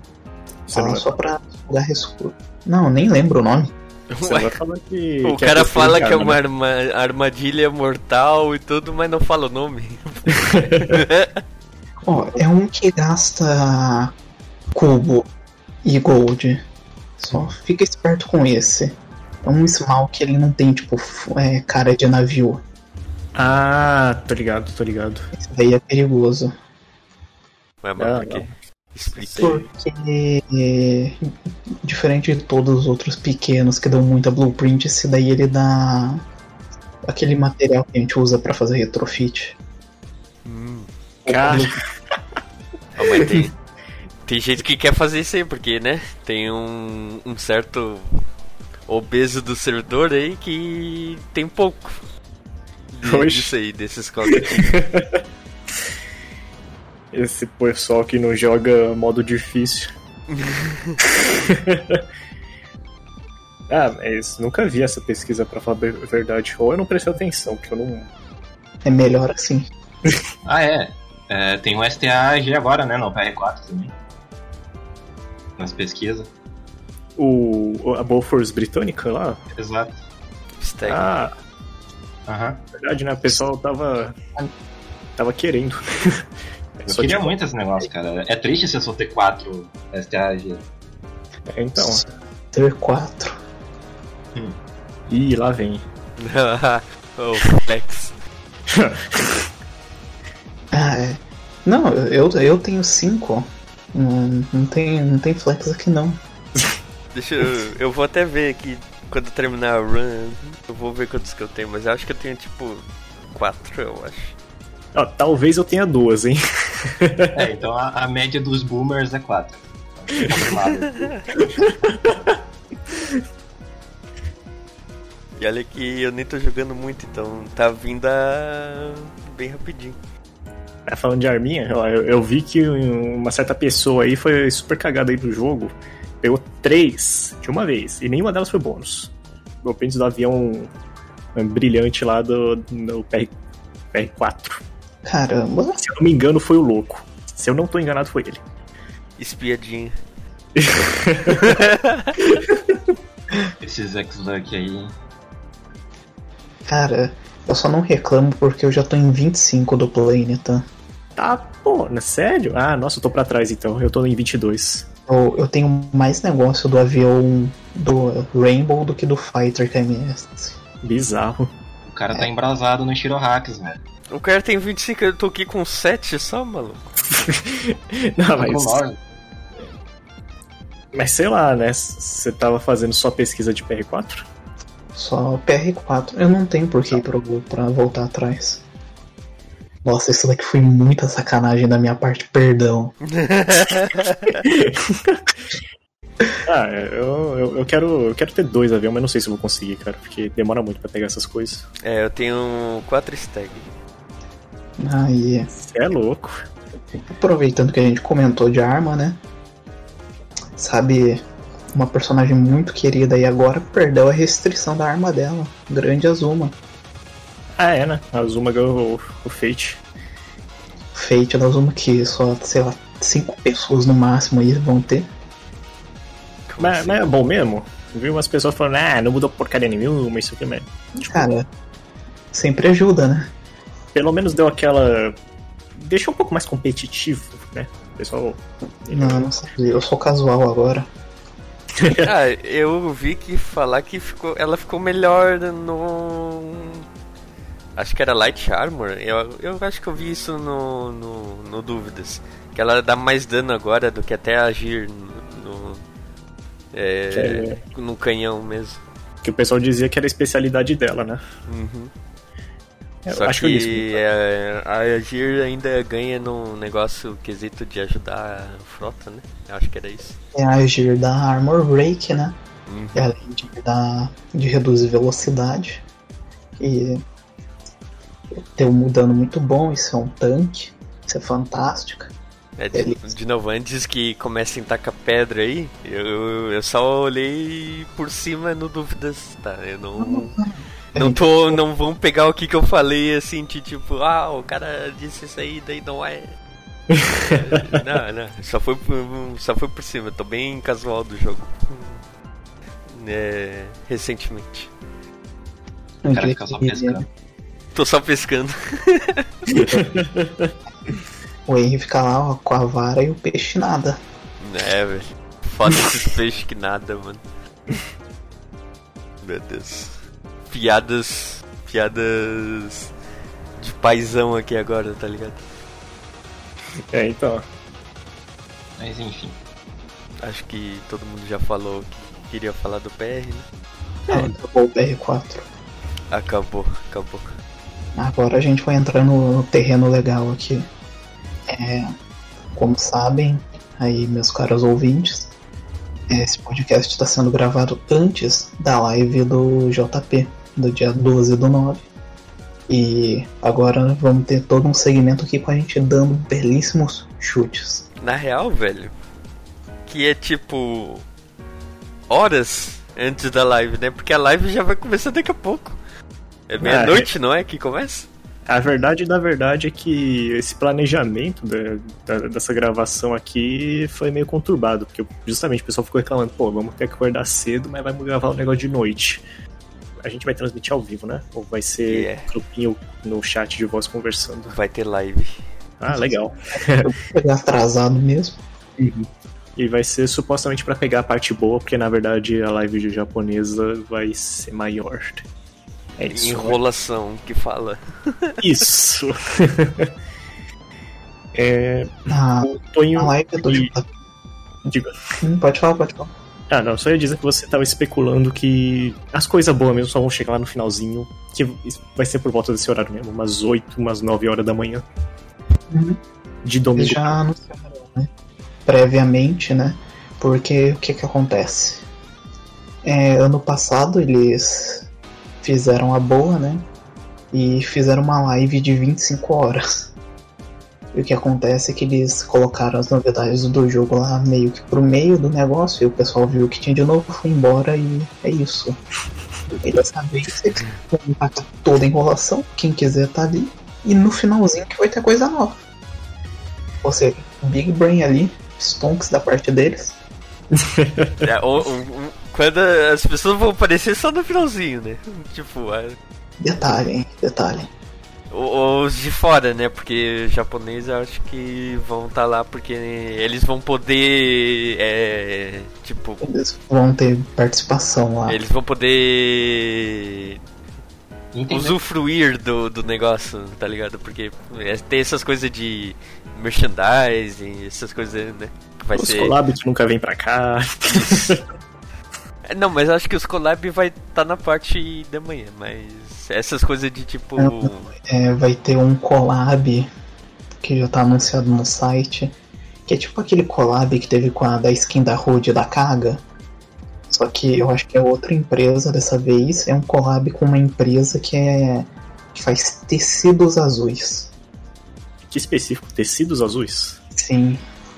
Você Fala não só pra lugar escuro. Não, nem lembro o nome. Você Ué, que. o que cara a fala que é uma né? arma- armadilha mortal e tudo, mas não fala o nome. Ó, é um que gasta cubo e gold. Só fica esperto com esse. É um small que ele não tem, tipo, é, cara de navio. Ah, tô ligado, tô ligado. Esse daí é perigoso. Ué, mas Ah, por quê? Porque, é, diferente de todos os outros pequenos que dão muita blueprint, esse daí ele dá aquele material que a gente usa pra fazer retrofit. Hum. Cara, Ah, mas tem, tem gente que quer fazer isso aí, porque, né? Tem um, um certo obeso do servidor aí que tem pouco de, disso aí, desses códigos. esse pessoal que não joga modo difícil. ah, mas nunca vi essa pesquisa pra falar a verdade. Ou eu não prestei atenção, porque eu não. É melhor assim. Ah, é. É, tem o STAG agora, né? No PR4 também. Nas pesquisas. O, a Bofors britânica lá? Exato. Stag. Ah, Aham. verdade, né? O pessoal tava. tava querendo. Eu Só queria tinha- muito esse negócio, cara. É triste se eu só ter 4 STAG. É, então. Ter 4. Ih, lá vem. oh, flex. Ah, é. Não, eu, eu tenho 5. Não, não, tem, não tem flex aqui não. Deixa eu. Eu vou até ver aqui quando terminar a run. Eu vou ver quantos que eu tenho, mas eu acho que eu tenho tipo 4, eu acho. Ó, talvez eu tenha duas, hein? É, então a, a média dos boomers é 4. Confirmado. E olha que eu nem tô jogando muito, então tá vindo a... bem rapidinho. É, falando de arminha, eu, eu vi que uma certa pessoa aí foi super cagada aí do jogo. Pegou três de uma vez, e nenhuma delas foi bônus. O pênis do avião um, brilhante lá do, do PR, PR4. Caramba. Se eu não me engano, foi o louco. Se eu não tô enganado, foi ele. Espiadinha. Esses X-Luck aí. Cara, eu só não reclamo porque eu já tô em 25 do plane, tá? Tá, pô, né, sério? Ah, nossa, eu tô pra trás então. Eu tô em 22. Eu, eu tenho mais negócio do avião do Rainbow do que do Fighter KMS. Bizarro. O cara tá embrasado no Shirohacks, velho. O cara tem 25, eu tô aqui com 7 só, maluco. Não, Tá mas, mas sei lá, né? Você tava fazendo só pesquisa de PR4? Só PR4. Eu não tenho por que ir pra, pra voltar atrás. Nossa, isso daqui foi muita sacanagem da minha parte, perdão. Ah, eu, eu, eu quero, eu quero ter dois aviões, mas não sei se eu vou conseguir, cara, porque demora muito pra pegar essas coisas. É, eu tenho 4 stag. Aí, Você é louco. aproveitando que a gente comentou de arma, né? Sabe, uma personagem muito querida e agora perdeu a restrição da arma dela. Grande Azuma. Ah, é, né? A Azuma ganhou o, o Fate. Fate da Azuma que só, sei lá, cinco pessoas no máximo aí vão ter. Mas, assim? mas é bom mesmo? Vi umas pessoas falando, ah, não mudou porcaria nenhuma, isso aqui, mas. Tipo, Cara, sempre ajuda, né? pelo menos deu aquela. Deixou um pouco mais competitivo, né? O pessoal. Não, não sei. Eu sou casual agora. Ah, eu vi que falar que ficou, ela ficou melhor no. Acho que era Light Armor. Eu, eu acho que eu vi isso no, no, no Dúvidas. Que ela dá mais dano agora do que até agir no. no- é, no canhão mesmo. Que o pessoal dizia que era a especialidade dela, né? Uhum. Eu Só acho que, que é, a Agir ainda ganha no negócio quesito de ajudar a frota, né? Eu acho que era isso. É a agir da Armor Break, né? Uhum. E além de, dar, de reduzir velocidade. E tem um dano muito bom, isso é um tanque. Isso é fantástico. É, de, de novo, antes que comecem a tacar pedra aí, eu, eu só olhei por cima no dúvidas, tá? Eu não. Não tô. Não vão pegar o que, que eu falei assim, de tipo, ah, o cara disse isso aí, daí não é. não, não, só foi, por, só foi por cima, tô bem casual do jogo. É, recentemente. O cara fica só pescando. Tô só pescando. o Henry fica lá ó, com a vara e o peixe nada. É, velho. Foda esses peixes que nada, mano. Meu Deus. Piadas. Piadas. De paizão aqui agora, tá ligado? É, então. Mas enfim. Acho que todo mundo já falou que queria falar do PR, né? É, acabou o PR4. Acabou, acabou. Agora a gente vai entrar no terreno legal aqui. É, como sabem, aí meus caros ouvintes, esse podcast está sendo gravado antes da live do JP, do dia 12 do 9. E agora vamos ter todo um segmento aqui com a gente dando belíssimos chutes. Na real, velho, que é tipo horas antes da live, né? Porque a live já vai começar daqui a pouco. É meia-noite, é, não é? Que começa? A verdade da verdade é que esse planejamento da, da, dessa gravação aqui foi meio conturbado, porque justamente o pessoal ficou reclamando, pô, vamos ter que acordar cedo, mas vai gravar o um negócio de noite a gente vai transmitir ao vivo, né? Ou vai ser yeah. grupinho no chat de voz conversando? Vai ter live. Ah, legal. Pegar atrasado mesmo. Uhum. E vai ser supostamente para pegar a parte boa, porque na verdade a live de japonesa vai ser maior. É isso. Enrolação né? que fala. Isso. é. Ah, o Tonho. A live do e... Diga. Hum, pode falar, pode falar. Ah, não, só ia dizer que você tava especulando que as coisas boas mesmo só vão chegar lá no finalzinho, que vai ser por volta desse horário mesmo, umas 8, umas 9 horas da manhã. Uhum. De domingo. Já anunciaram, né? Previamente, né? Porque o que que acontece? É, ano passado eles fizeram a boa, né? E fizeram uma live de 25 horas. E o que acontece é que eles colocaram as novidades do jogo lá meio que pro meio do negócio e o pessoal viu que tinha de novo, foi embora e é isso. E dessa vez eles vão tacar toda a enrolação, quem quiser tá ali, e no finalzinho que vai ter coisa nova. Ou seja, Big Brain ali, stonks da parte deles. é, quando as pessoas vão aparecer só no finalzinho, né? Tipo, é... Detalhe, hein? Detalhe. Os de fora, né? Porque japoneses eu acho que vão estar tá lá porque eles vão poder. É, tipo. Eles vão ter participação lá. Eles vão poder. Usufruir do, do negócio, tá ligado? Porque é, tem essas coisas de merchandising, essas coisas, né? Vai Os ser... collabs nunca vêm pra cá. É, não, mas acho que os collab vai estar tá na parte da manhã, mas essas coisas de tipo. É, vai ter um collab que já tá anunciado no site. Que é tipo aquele collab que teve com a da skin da Road da Kaga. Só que eu acho que é outra empresa dessa vez. É um collab com uma empresa que é. que faz tecidos azuis. Que específico? Tecidos azuis? Sim.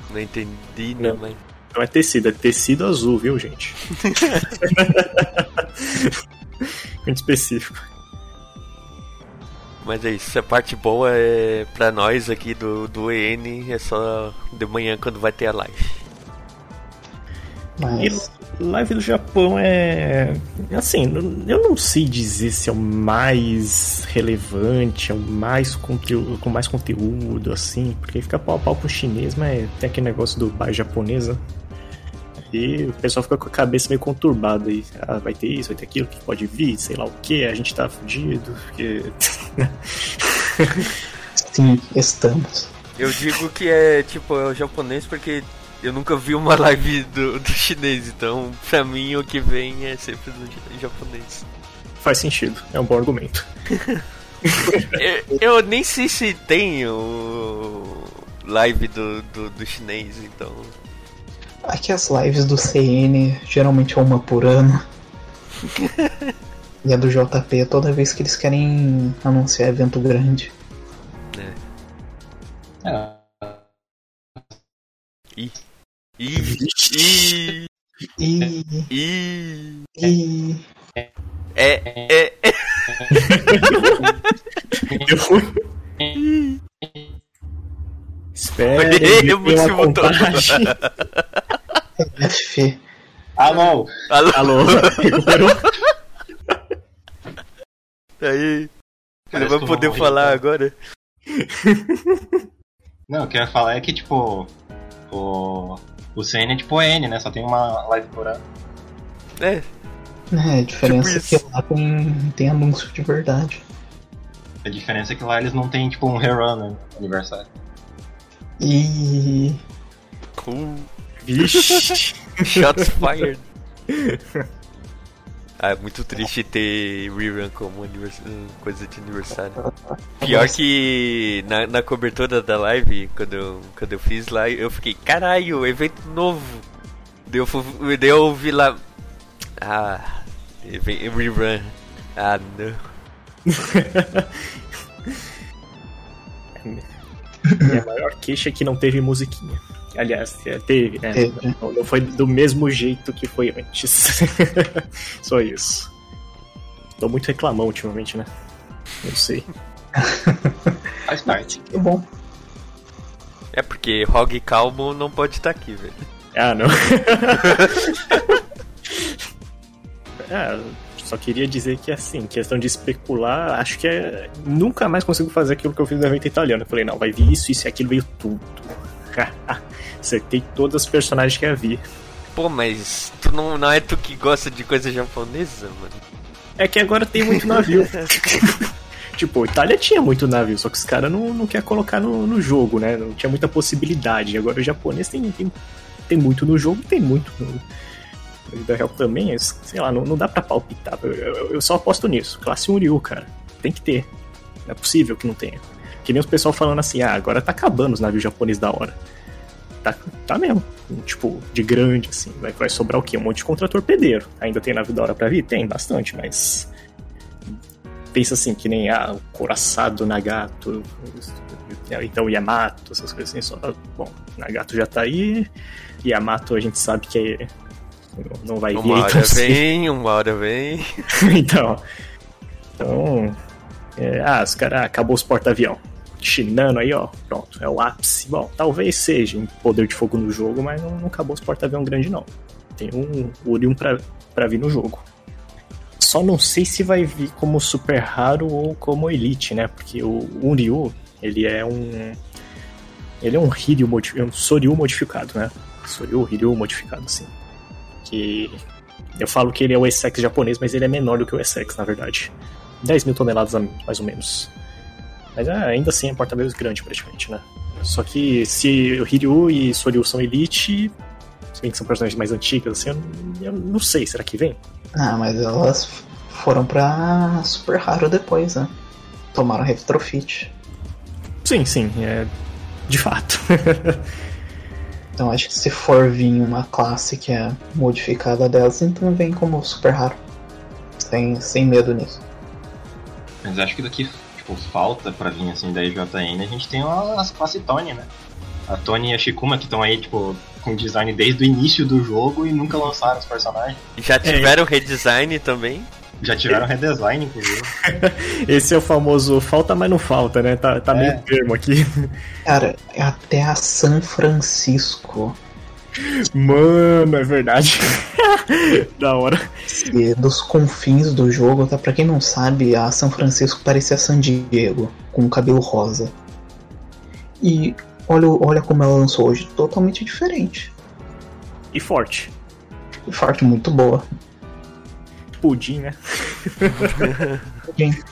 Não entendi, né, mas. Não é tecido, é tecido azul, viu, gente? Muito específico. Mas é isso, a parte boa é pra nós aqui do, do EN, é só de manhã quando vai ter a live. Mas... E live do Japão é. Assim, eu não sei dizer se é o mais relevante, é o mais conteúdo, com mais conteúdo, assim, porque fica pau a pau pro chinês, mas tem aquele negócio do bar japonesa. E o pessoal fica com a cabeça meio conturbada aí. Ah, vai ter isso, vai ter aquilo, que pode vir, sei lá o que, a gente tá fudido, porque. Sim, estamos. Eu digo que é tipo, é o japonês porque eu nunca vi uma live do, do chinês, então pra mim o que vem é sempre do japonês. Faz sentido, é um bom argumento. eu, eu, nem sei se tem o live do, do, do chinês, então. Aqui as lives do CN geralmente é uma por ano. e a do JP é toda vez que eles querem anunciar evento grande. É. é. Ih. Ih. Ih. Ih. Ih. Ih. É, é, é. Espere, ele o tem uma contagem. F. Alô? Alô? Alô, recuperou? Aí. Ele vai poder vou morrer, falar agora? Não, o que eu ia falar é que, tipo, o, o CN é tipo o N, né? Só tem uma live por ano. É, É, a diferença Tipo é que lá tem, tem anúncio de verdade. A diferença é que lá eles não tem, tipo, um rerun no aniversário. E. cool. Vixe. Shots fired. Ah, é muito triste ter rerun como coisa de aniversário. Pior que na, na cobertura da live, quando eu, quando eu fiz lá, eu fiquei, caralho, evento novo. Daí eu, daí eu ouvi lá. Ah, rerun. Ah, não. Minha maior queixa é que não teve musiquinha. Aliás, é, teve, né? Teve. Não, não foi do mesmo jeito que foi antes. Só isso. Tô muito reclamão ultimamente, né? Não sei. Faz parte. Que bom. É porque Hog Calmo não pode estar aqui, velho. Ah, não. ah, só queria dizer que, assim, questão de especular, acho que é. Nunca mais consigo fazer aquilo que eu fiz no evento italiano. Eu falei, não, vai vir isso, isso e aquilo, veio tudo. Acertei todas as personagens que havia. Pô, mas tu não, não é tu que gosta de coisa japonesa, mano? É que agora tem muito navio. tipo, Itália tinha muito navio, só que os caras não, não quer colocar no, no jogo, né? Não tinha muita possibilidade. Agora o japonês tem, tem, tem muito no jogo, tem muito no, vida real também. é, Sei lá, não, não dá pra palpitar. Eu, eu- eu só aposto nisso. Classe 1 Ryu, cara. Tem que ter. Não é possível que não tenha. Que nem os pessoal falando assim, ah, agora tá acabando os navios japoneses da hora. Tá, tá mesmo. Tipo, de grande, assim. Vai, vai sobrar o quê? Um monte de contra-torpedeiro. Ainda tem navio da hora pra vir? Tem, bastante, mas. Pensa assim, que nem ah, o Coraçado, Nagato, então Yamato, essas coisas assim. Só, bom, Nagato já tá aí, Yamato a gente sabe que é- não vai vir Uma hora tão cedo. vem, uma hora vem. então. Então. é, ah, os caras. Acabou os porta-avião. Chinano aí, ó. Pronto, é o ápice. Bom, talvez seja em poder de fogo no jogo, mas não, não acabou os porta-avião grande, não. Tem um Urium pra, pra vir no jogo. Só não sei se vai vir como super raro ou como elite, né? Porque o Unryu, ele é um. Ele é um Hiryu modificado. Um Soryu modificado, né? Soryu, Hiryu modificado, assim. Que eu falo que ele é o Essex japonês, mas ele é menor do que o Essex, na verdade. 10 mil toneladas, mais ou menos. Mas é, ainda assim é porta-aviões grande, praticamente, né? Só que se o Hiryu e Soryu são Elite, se bem que são personagens mais antigas, assim, eu, eu não sei, será que vem? Ah, mas elas foram pra super raro depois, né? Tomaram retrofit. Sim, sim, é. De fato. Então acho que se for vir uma classe que é modificada delas, então vem como super raro. Sem, sem medo nisso. Mas acho que daqui, tipo, falta pra vir assim da IJN, a gente tem as classes Tony, né? A Tony e a Shikuma que estão aí, tipo, com design desde o início do jogo e nunca lançaram os personagens. Já tiveram redesign também. Já tiveram redesign, inclusive. Esse é o famoso falta, mas não falta, né? Tá, tá É. meio termo aqui. Cara, é até a San Francisco, Mano, é verdade. da hora. e dos confins do jogo, tá? Pra quem não sabe, a São Francisco parecia San Diego, com o cabelo rosa. E olha, olha como ela lançou hoje, totalmente diferente. E forte. E forte, muito boa. Pudim, né? Gente,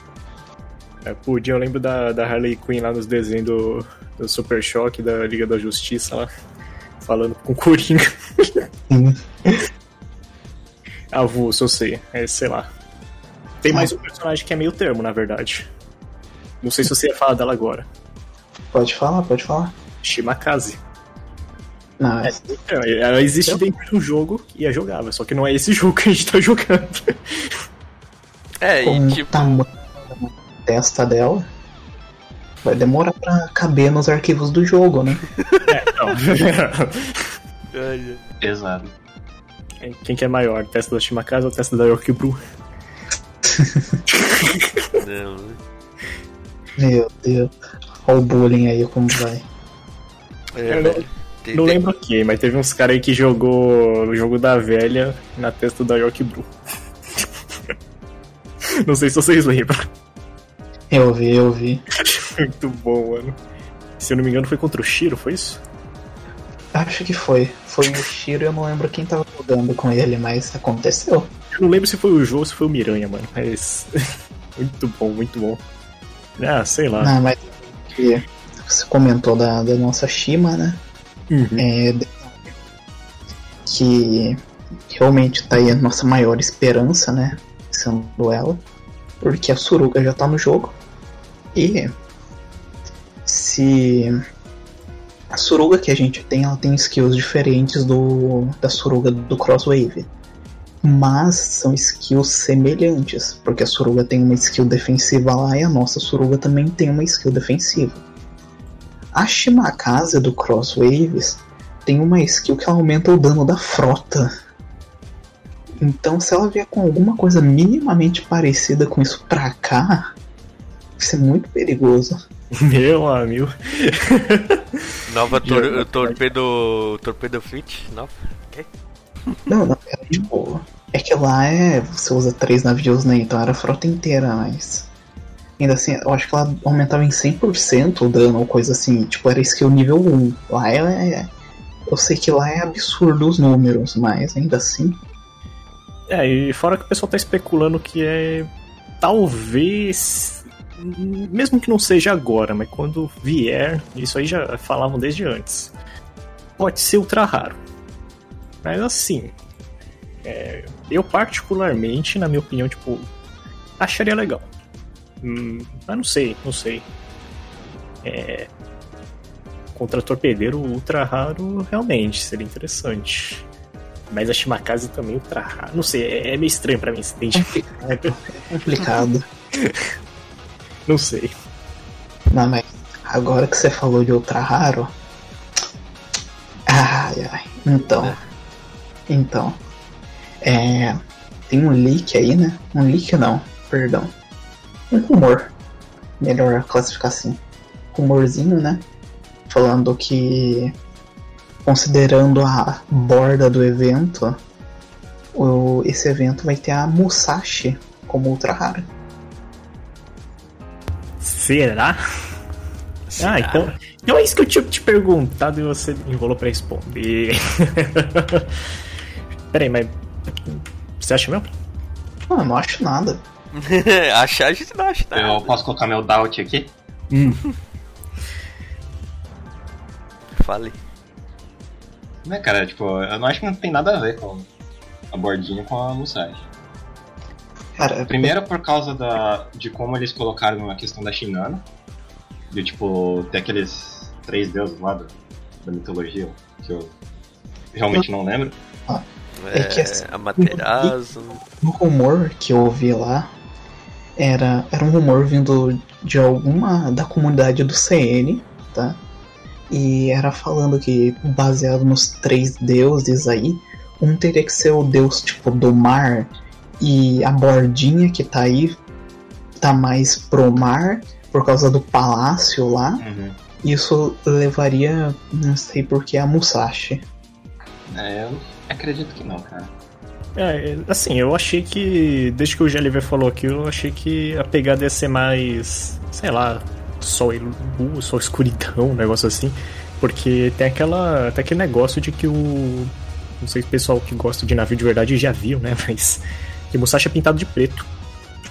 É, Pudim, eu lembro da, da Harley Quinn lá nos desenhos do, do Super Choque, da Liga da Justiça lá. Falando com o Coringa. Avulso, eu sei. É, sei lá. Tem mais um personagem que é meio termo, na verdade. Não sei se você ia falar dela agora. Pode falar, pode falar. Shimakaze. Não, É, ela existe dentro de um jogo e é jogável, só que não é esse jogo que a gente tá jogando. É, com e o tipo. tamanho da testa dela, vai demorar pra caber nos arquivos do jogo, né? É, não. Pesado. Quem que é maior, testa da Shimakaze ou testa da York Brew? Não. Meu Deus. Olha o bullying aí, como vai. É, Eu velho. Tem- Não lembro quem, mas teve uns caras aí que jogou o jogo da velha na testa da York Brew. Não sei se vocês lembram. Eu vi, eu vi. Muito bom, mano. Se eu não me engano, foi contra o Shiro, foi isso? Acho que foi. Foi o Shiro, eu não lembro quem tava jogando com ele, mas aconteceu. Eu não lembro se foi o Joe ou se foi o Miranha, mano. Mas. muito bom, muito bom. Ah, sei lá. Não, mas que você comentou da, da nossa Shima, né? Uhum. É, que realmente tá aí a nossa maior esperança, né? Sendo ela. Porque a Suruga já tá no jogo. E se a Suruga que a gente tem, ela tem skills diferentes do da Suruga do Crosswave. Mas são skills semelhantes, porque a Suruga tem uma skill defensiva lá e a nossa Suruga também tem uma skill defensiva. A Shimakaze do Crosswaves tem uma skill que ela aumenta o dano da frota. Então, se ela vier com alguma coisa minimamente parecida com isso pra cá, vai ser muito perigoso. Meu amigo. Nova tor torpedo. Torpedo Fleet? Nova? Não, não, é tipo. É que lá é. Você usa três navios, né? Então era a frota inteira, mas. Ainda assim, eu acho que ela aumentava em 100% o dano ou coisa assim. Tipo, era skill nível 1. Lá é. Eu sei que lá é absurdo os números, mas ainda assim. É, e fora que o pessoal tá especulando que é. Talvez. Mesmo que não seja agora, mas quando vier, isso aí já falavam desde antes. Pode ser ultra raro. Mas assim. é, eu particularmente, na minha opinião, tipo, acharia legal. Hum, mas não sei, não sei. É, contra torpedeiro ultra raro, realmente, seria interessante. Mas a Shimakaze também ultra raro. Não sei, é, é meio estranho pra mim, você entende? É complicado. Não sei. Não, mas agora que você falou de ultra raro. Ai, ai. Então. Então. É. Tem um leak aí, né? Um leak não, perdão. Um rumor. Melhor classificar assim. Rumorzinho, né? Falando que. Considerando a borda do evento, o, esse evento vai ter a Musashi como ultra rara. Será? Será? Ah, então. Então é isso que eu tinha te perguntado e você enrolou pra responder. Peraí, mas. Você acha mesmo? Não, eu não acho nada. Achar a gente não acha nada. Eu posso colocar meu doubt aqui? Fale. Né, cara, tipo, eu não acho que não tem nada a ver com a bordinha com a Musashi. Cara, Primeiro por causa da, de como eles colocaram a questão da Shinana. De tipo, ter aqueles três deuses lá da, da mitologia, que eu realmente não lembro. É, É que assim, Amaterasu. um rumor que eu ouvi lá era, era um rumor vindo de alguma da comunidade do CN, tá? E era falando que, baseado nos três deuses aí, um teria que ser o deus tipo do mar e a bordinha que tá aí tá mais pro mar por causa do palácio lá. Uhum. Isso levaria, não sei porquê, a Musashi. É, eu acredito que não, cara. É, assim, eu achei que. Desde que o Geliver falou aquilo, eu achei que a pegada ia ser mais. sei lá, sol e sol escuridão, um negócio assim. Porque tem aquela. tem aquele negócio de que o. Não sei se o pessoal que gosta de navio de verdade já viu, né? Mas. Que o Musashi é pintado de preto.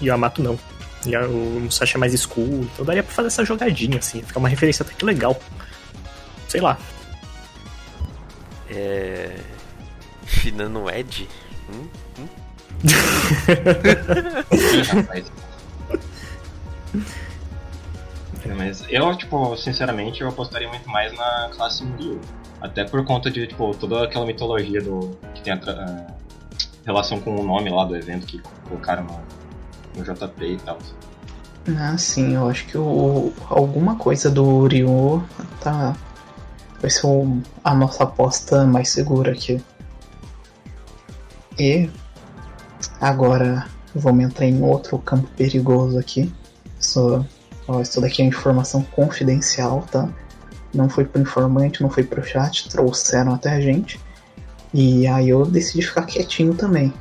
E o Amato não. E a- o Musashi é mais escuro. Então daria pra fazer essa jogadinha, assim. Ficar uma referência até que legal. Sei lá. É. Shinano Ed? Hum? Hum? É, Mas eu, tipo, sinceramente, eu apostaria muito mais na classe Ryu. Até por conta de, tipo, toda aquela mitologia do. que tem a relação com o nome lá do evento que colocaram no, no JP e tal. Ah, sim, eu acho que o, alguma coisa do Ryu tá. Vai ser o- a nossa aposta mais segura aqui. E agora, vamos entrar em outro campo perigoso aqui. Isso, ó, isso daqui é informação confidencial, tá? Não foi pro informante, não foi pro chat, trouxeram até a gente. E aí eu decidi ficar quietinho também.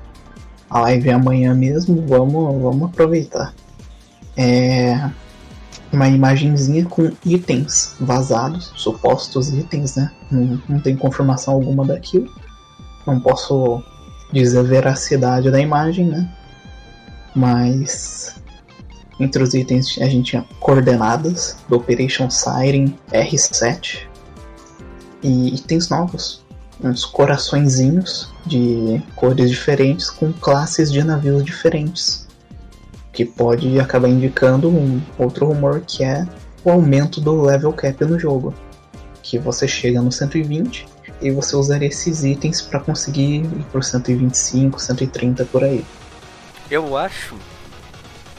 A live é amanhã mesmo, vamos, vamos aproveitar. É uma imagenzinha com itens vazados, supostos itens, né? Não, não tem confirmação alguma daquilo. Não posso dizer a veracidade da imagem, né? Mas entre os itens a gente tinha coordenadas do Operation Siren R7 e itens novos, uns coraçõezinhos de cores diferentes com classes de navios diferentes, que pode acabar indicando um outro rumor que é o aumento do level cap no jogo, que você chega no 120 e você usaria esses itens para conseguir ir pro 125, 130 por aí. Eu acho.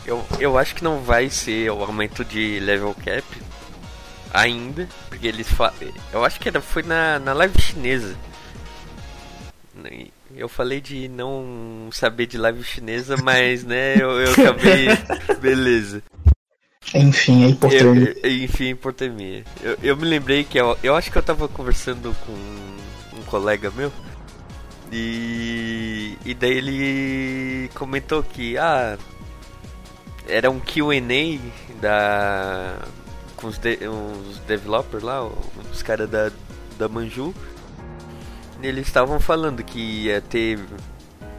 Eu, eu acho que não vai ser o aumento de level cap ainda, porque eles fa... Eu acho que era, foi na, na live chinesa. Eu falei de não saber de live chinesa, mas né, eu, eu acabei. Beleza. Enfim, é hipotermia. Eu, enfim, hipotermia. Eu, eu me lembrei que eu, eu acho que eu tava conversando com colega meu. E, e daí ele comentou que ah, era um QA da com os, de, developers lá, os caras da, da Manju. Eles estavam falando que ia ter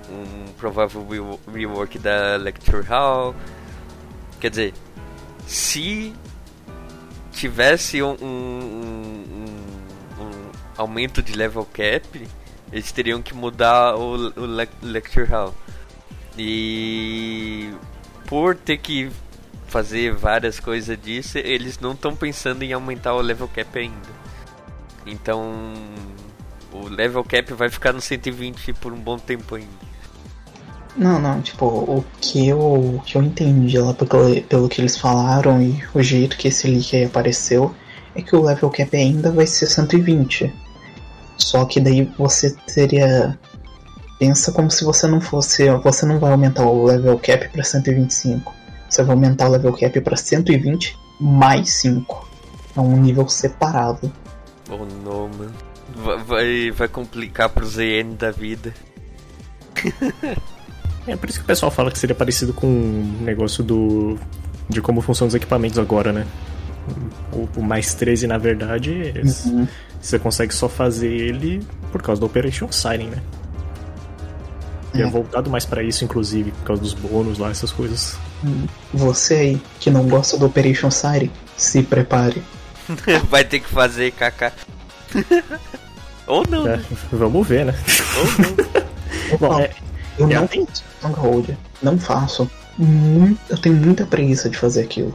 um provável rework da Lecture Hall. Quer dizer, se tivesse um, um, um aumento de level cap, eles teriam que mudar o, o le Lecture Hall. E por ter que fazer várias coisas disso, eles não estão pensando em aumentar o level cap ainda. Então, o level cap vai ficar no 120 por um bom tempo ainda. Não, não, tipo, o que eu, o que eu entendi lá pelo, pelo que eles falaram e o jeito que esse leak aí apareceu é que o level cap ainda vai ser 120. Só que daí você teria. Pensa como se você não fosse. Você não vai aumentar o level cap para 125. Você vai aumentar o level cap para 120 mais 5. É um nível separado. Oh não, mano. Vai, vai complicar pro ZN da vida. É por isso que o pessoal fala que seria parecido com o negócio do. de como funcionam os equipamentos agora, né? O, o mais 13, na verdade, uhum. você consegue só fazer ele por causa do Operation Siren, né? E é, é voltado mais para isso, inclusive, por causa dos bônus lá, essas coisas. Você aí, que não gosta do Operation Siren, se prepare. Vai ter que fazer, kaká. Ou não. É, vamos ver, né? Ou não. Bom, é, eu não tenho Stronghold. Não faço. Muito, eu tenho muita preguiça de fazer aquilo.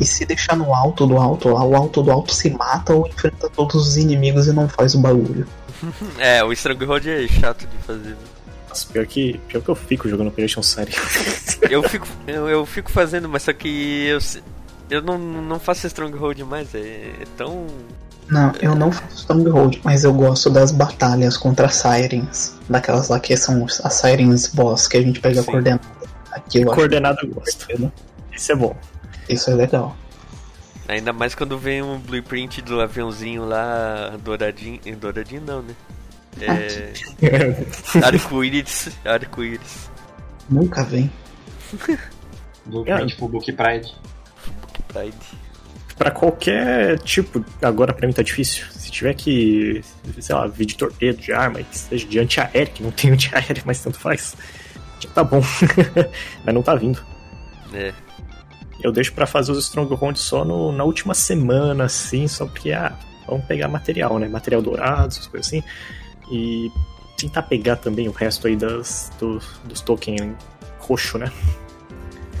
E se deixar no alto do alto lá, o alto do alto se mata ou enfrenta todos os inimigos e não faz o bagulho. é, o Stronghold é chato de fazer. Nossa, pior que, pior que eu fico jogando Operation Série. eu, fico, eu, eu, fico fazendo, mas só que eu, eu não, não faço Stronghold mais, é, é tão não, eu não faço Stronghold, mas eu gosto das batalhas contra Sirens. Daquelas lá que são as Sirens Boss, que a gente pega Sim. coordenada. Aquilo coordenada eu gosto. Isso é bom. Isso é legal. Ainda mais quando vem um blueprint do aviãozinho lá douradinho. Douradinho não, né? É. Arco-íris. Arco-íris. Nunca vem. Blueprint é. Book Pride. Book Pride para qualquer tipo. Agora para mim tá difícil. Se tiver que, sei lá, vir de torpedo, de arma, que seja de antiaéreo, que não tem antiaéreo, mas tanto faz. Já tá bom. mas não tá vindo. É. Eu deixo para fazer os Strongholds só no, na última semana, assim, só porque, ah, vamos pegar material, né? Material dourado, essas coisas assim. E tentar pegar também o resto aí das, dos, dos tokens roxo, né?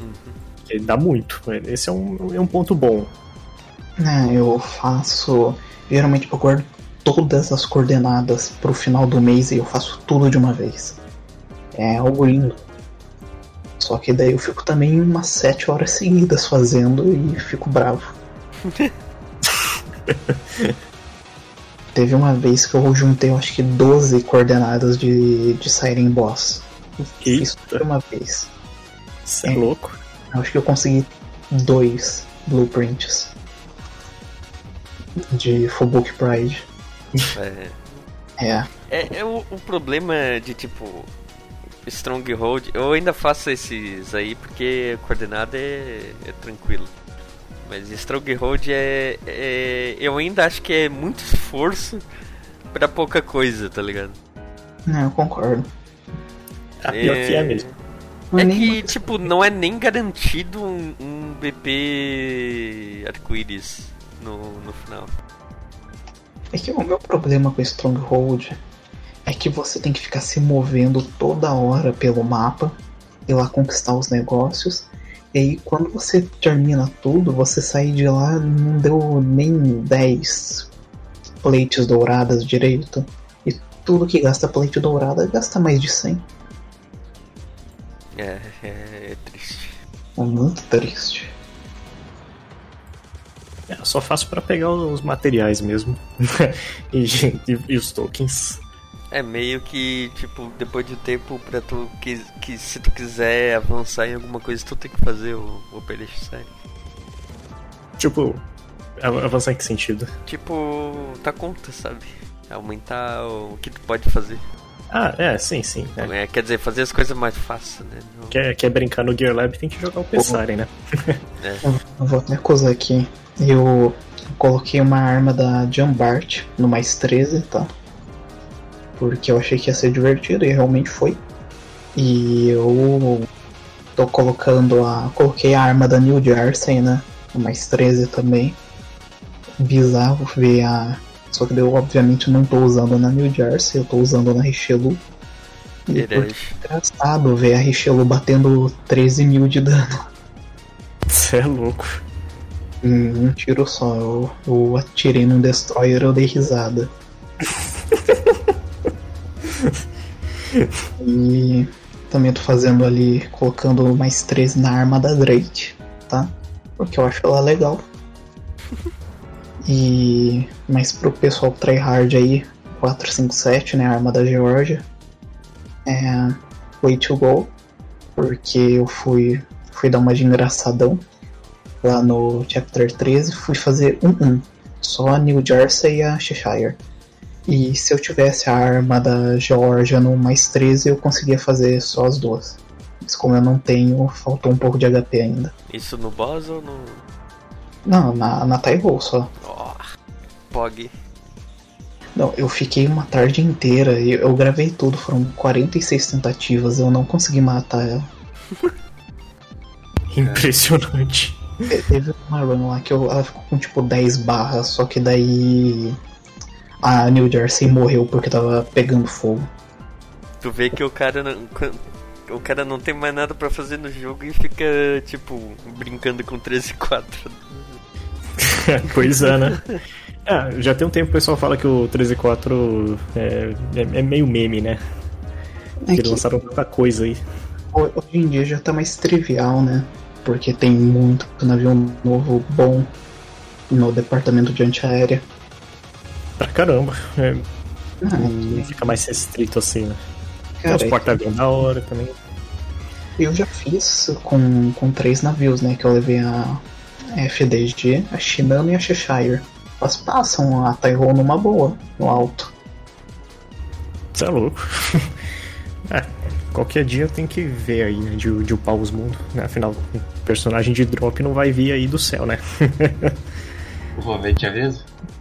Uhum. dá muito. Esse é um, é um ponto bom. É, eu faço. Geralmente eu guardo todas as coordenadas pro final do mês e eu faço tudo de uma vez. É algo lindo. Só que daí eu fico também umas 7 horas seguidas fazendo e fico bravo. Teve uma vez que eu juntei, eu acho que 12 coordenadas de, de Siren Boss. Fiz tudo uma vez. Você é É. louco. Eu acho que eu consegui dois blueprints de Fullbook Pride. É, É, é, é o, o problema de tipo. Stronghold, eu ainda faço esses aí porque coordenada é, é tranquilo. Mas Stronghold é, é. Eu ainda acho que é muito esforço pra pouca coisa, tá ligado? não, eu concordo. Ah, pior que é mesmo. Não É nem que, muito- tipo, não é nem garantido um, um BP arco-íris no, no final. É que o meu problema com Stronghold é que você tem que ficar se movendo toda hora pelo mapa e lá conquistar os negócios. E aí quando você termina tudo, você sai de lá não deu nem 10 plates douradas direito. E tudo que gasta plate dourada gasta mais de 100. É, é, é triste. É muito triste. É, eu só faço pra pegar os materiais mesmo. e, e- e os tokens. É meio que, tipo, depois de um tempo, pra tu que, que se tu quiser avançar em alguma coisa, tu tem que fazer o, o PLX sério. Tipo, av- avançar em que sentido? Tipo, tá conta, sabe? Aumentar o que tu pode fazer. Ah, é, sim, sim. É. É, quer dizer, fazer as coisas mais fáceis, né? Não- Quer, quer brincar no Gear Lab, tem que jogar o Pessaren, né? Eu, eu vou até acusar aqui. Eu coloquei uma arma da Jambart no mais 13, tá? Porque eu achei que ia ser divertido e realmente foi. E eu tô colocando a. Coloquei a arma da New Jersey, né? Mais 13 também. Bizarro ver a. Só que eu obviamente não tô usando na New Jersey, eu tô usando na Richelieu. E Herege. engraçado ver a Richelieu batendo 13 mil de dano. Você é louco. Hum, um tiro só. Eu, eu atirei num destroyer eu dei risada. e também tô fazendo ali, colocando mais 13 na arma da Drake, tá? Porque eu acho ela legal. E mas pro pessoal tryhard aí, 457, né? A arma da Georgia. É. Way to go. Porque eu fui, fui dar uma de engraçadão lá no Chapter 13, fui fazer um 1. Só a New Jersey e a Cheshire. E se eu tivesse a arma da Georgia no mais 13, eu conseguia fazer só as duas. Mas como eu não tenho, faltou um pouco de HP ainda. Isso no boss ou no. Não, na, na Tyrell só. Ó, Pog. Não, eu fiquei uma tarde inteira e eu gravei tudo, foram 46 tentativas, eu não consegui matar ela. Impressionante. Te- Teve uma run lá que eu- ela ficou com tipo 10 barras, só que daí a New Jersey morreu porque tava pegando fogo. Tu vê que o cara não. O cara não tem mais nada pra fazer no jogo e fica, tipo, brincando com 13 e 4. pois é, né? Ah, já tem um tempo que o pessoal fala que o 13 e 4 é, é, é meio meme, né? É Eles que lançaram tanta coisa aí. ho- hoje em dia já tá mais trivial, né? Porque tem muito navio novo bom no departamento de antiaérea. Pra caramba. É, Ah, não fica mais restrito assim, né? Tem cara, os porta-aviões da hora também. eu já fiz com, com três navios, né? Que eu levei a FDG, a Shinano e a Cheshire. Elas passam a Tyrol numa boa, no alto. Você é louco. é, qualquer dia tem que ver aí, né? De, de upar os mundos. Né? Afinal, o personagem de drop não vai vir aí do céu, né? Vou ver, te aviso. Vou-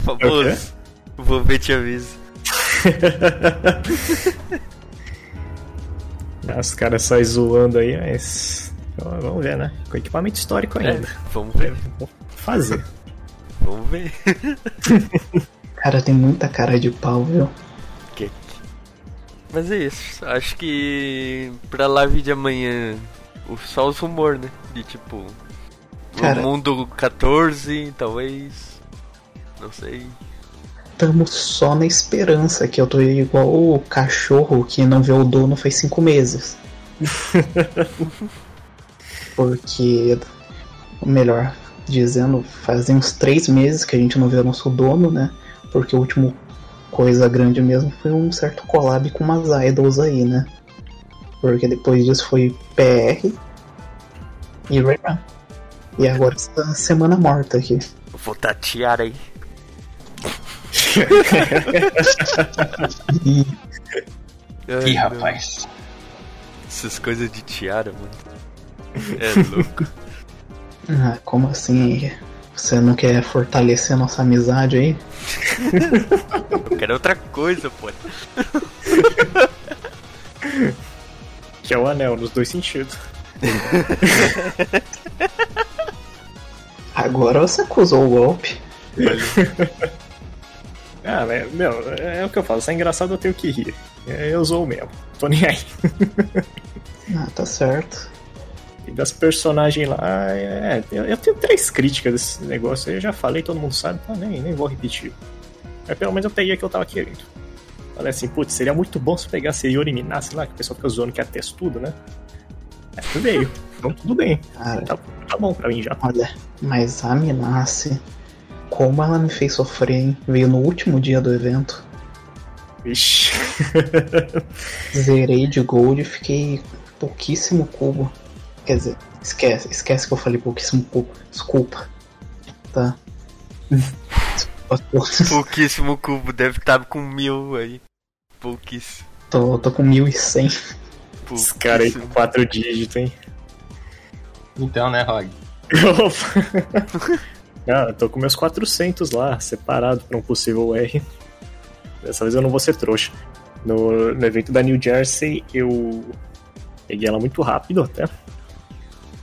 Famoso. Vou ver te aviso. Os caras saem zoando aí, mas. Vamos ver, né? Com equipamento histórico É, ainda. vamos ver. Fazer. Vamos ver. Cara, tem muita cara de pau, viu? Que- Mas é isso. Acho que pra live de amanhã, o- só os rumor, né? De tipo. Cara. O mundo 14, talvez. Não sei. Tamo só na esperança que eu tô igual o cachorro que não vê o dono faz cinco meses. Porque, melhor dizendo, fazem uns três meses que a gente não vê o nosso dono, né? Porque o último coisa grande mesmo foi um certo collab com umas idols aí, né? Porque depois disso foi PR e Rayman. E agora essa semana morta aqui. Vou tatear aí. Ih, rapaz. Essas coisas de tiara, mano. É louco. ah, como assim? Você não quer fortalecer nossa amizade aí? Eu quero outra coisa, pô. Que é o anel, nos dois sentidos. Agora você acusou o golpe. Ah, meu, é o que eu falo, se é engraçado eu tenho que rir. É, Eu sou mesmo, tô nem aí. Ah, tá certo. E das personagens lá, é, eu, eu tenho três críticas desse negócio aí, eu já falei, todo mundo sabe, então nem, nem vou repetir. Mas pelo menos eu peguei a que eu tava querendo. Falei assim, putz, seria muito bom se pegasse e eliminasse lá, que o pessoal fica zoando que é textudo, né? Aí veio, então tudo bem, Cara, tá, tá bom pra mim já. olha, mas a Minace, como ela me fez sofrer, hein? Veio no último dia do evento. Vixe. Zerei de gold e fiquei pouquíssimo cubo. Quer dizer, esquece, esquece que eu falei pouquíssimo cubo. Desculpa. Tá? Pouquíssimo cubo, deve estar com mil aí. Pouquíssimo. tô, tô com 1100. Os caras aí com quatro dígitos, hein? Então, né, Rog? Opa. Ah, eu tô com meus 400 lá, separado pra um possível R. Dessa vez eu não vou ser trouxa. No, no evento da New Jersey, eu peguei ela muito rápido até.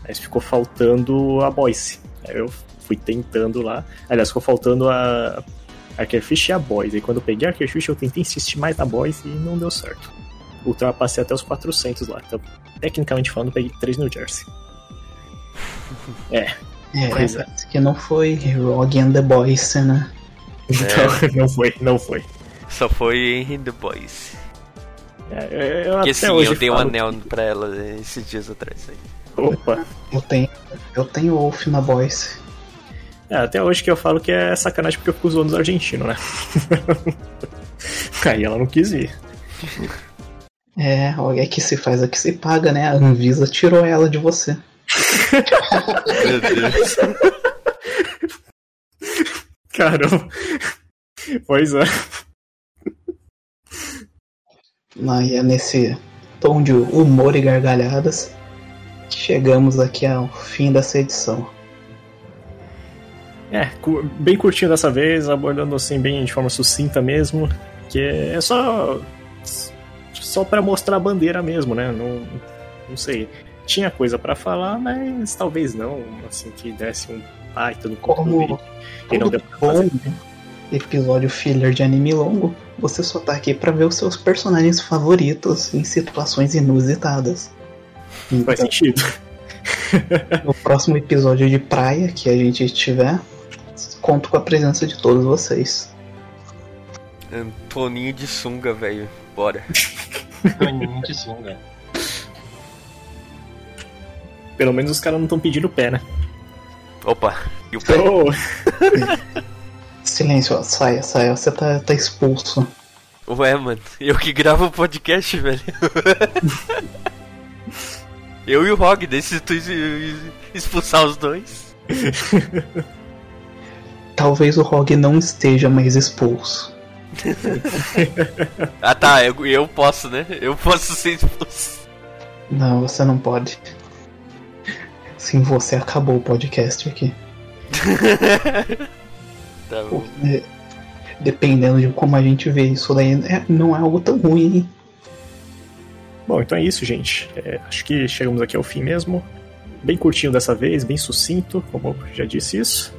Mas ficou faltando a Boyce. Aí eu fui tentando lá. Aliás, ficou faltando a Archerfish e a Boyce. E quando eu peguei a Archerfish, eu tentei insistir mais na Boyce e não deu certo. Ultrapassei até os 400 lá. Então, tecnicamente falando, eu peguei 3 New Jersey. É, É, Pois é. parece que não foi Rogue and the Boys, né? então não foi, não foi. Só foi em The Boys. É, eu Porque até sim, hoje eu dei um anel pra ela esses dias atrás. Aí. Opa. Eu tenho, eu tenho Wolf na Boys. É, até hoje que eu falo que é sacanagem porque eu fico zoando os argentinos, né? Aí ela não quis ir. É, olha que se faz é que se paga, né? A Anvisa tirou ela de você. Meu Deus. Caramba. Pois é. Aí é nesse tom de humor e gargalhadas que chegamos aqui ao fim dessa edição. É, bem curtinho dessa vez, abordando assim bem de forma sucinta mesmo, que é só só para mostrar a bandeira mesmo, né? Não, não sei. Tinha coisa pra falar, mas talvez não, assim que desse um baita no Como e não todo deu pra fazer. bom episódio filler de anime longo, você só tá aqui pra ver os seus personagens favoritos em situações inusitadas. Faz Então, sentido. no próximo episódio de praia que a gente tiver, conto com a presença de todos vocês. Antoninho de sunga, velho. Bora. Toninho de sunga. Pelo menos os caras não estão pedindo pé, né? Opa, e o pé? Oh, Silêncio, ó, saia, saia, você tá, tá expulso. Ué, mano, eu que gravo o podcast, velho. eu e o Rog, deixa tu expulsar os dois. Talvez o Rogue não esteja mais expulso. Ah tá, eu, eu posso, né? Eu posso ser expulso. Não, você não pode. Sim, você acabou o podcast aqui. Tá bom. É, Dependendo de como a gente vê isso daí, é- não é algo tão ruim, hein? Bom, então é isso, gente. É, acho que chegamos aqui ao fim mesmo. Bem curtinho dessa vez, bem sucinto, como eu já disse isso.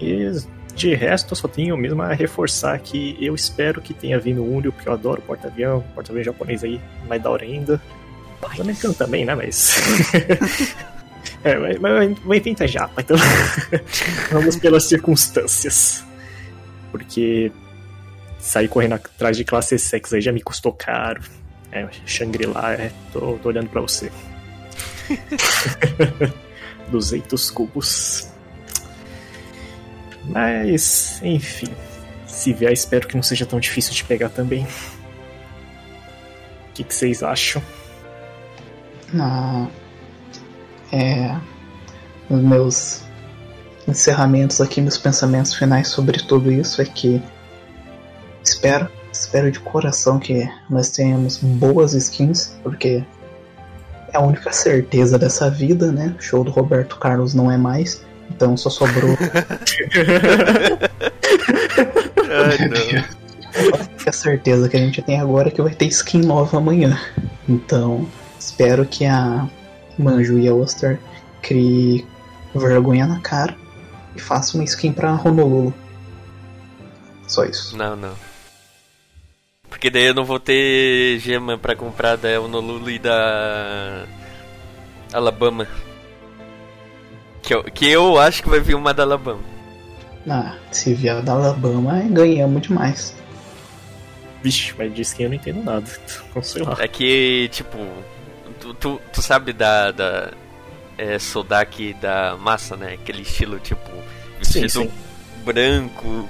E de resto, eu só tenho mesmo a reforçar que eu espero que tenha vindo o Unreal, porque eu adoro porta-avião, porta-avião japonês aí, mais da hora ainda. O americano também, né, mas... é, mas, mas o evento é japa, então vamos pelas circunstâncias. Porque sair correndo atrás de classe sex aí já me custou caro. É, Shangri-La, é, tô, tô olhando pra você. 200 cubos. Mas, enfim. Se vier, espero que não seja tão difícil de pegar também. O que, que vocês acham? na é, nos meus encerramentos aqui, meus pensamentos finais sobre tudo isso é que espero, espero de coração que nós tenhamos boas skins, porque é a única certeza dessa vida, né? O show do Roberto Carlos não é mais, então só sobrou. Ai, não. a certeza que a gente tem agora é que vai ter skin nova amanhã. Então, espero que a Manju e a Oster crie vergonha na cara e faça uma skin pra Honolulu. Só isso. Não, não. Porque daí eu não vou ter gema pra comprar da Honolulu e da Alabama. Que eu, que eu acho que vai vir uma da Alabama. Ah, se vier da Alabama, ganhamos demais. Vixe, mas de skin eu não entendo nada. Não sei lá. É que, tipo, tu, tu, tu sabe da, da é, Sodak da massa, né? Aquele estilo, tipo, Sim, vestido sim. branco,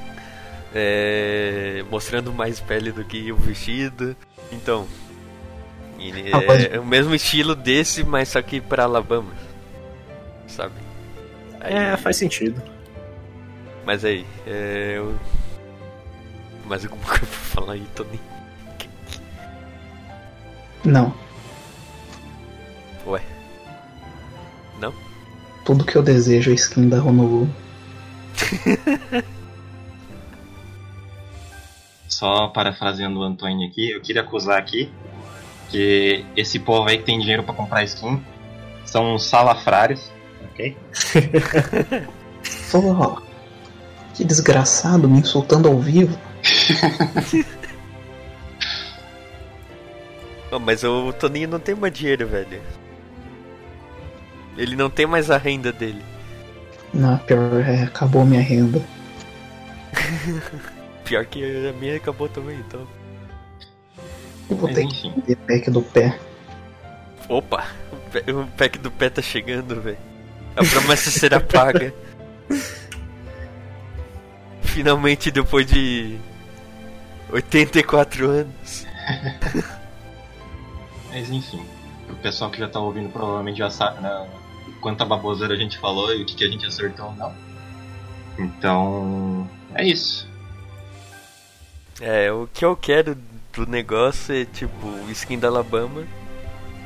é, mostrando mais pele do que o vestido. Então, e, Ah, pode- é, o mesmo estilo desse, mas só que pra Alabama, sabe? Aí- É, faz sentido. Mas aí, é, eu... Mais alguma coisa pra falar aí, Tony? Não, Ué? Não? tudo que eu desejo é skin da Honolulu. Só parafraseando o Antônio aqui, eu queria acusar aqui que esse povo aí que tem dinheiro pra comprar skin são uns salafrários, ok? Ó, que desgraçado me insultando ao vivo. Não, mas o Toninho não tem mais dinheiro, velho. Ele não tem mais a renda dele. Na pior, é, acabou minha renda. Pior que a minha acabou também, então. Eu vou Mas ter que enfim. vender pack do pé. Opa! O pack do pé tá chegando, velho. A promessa será paga. Finalmente, depois de 84 anos. Mas enfim, o pessoal que já tá ouvindo provavelmente já sabe né, quanta baboseira a gente falou e o que, que a gente acertou ou não. Então, é isso. É, o que eu quero do negócio é tipo o skin da Alabama.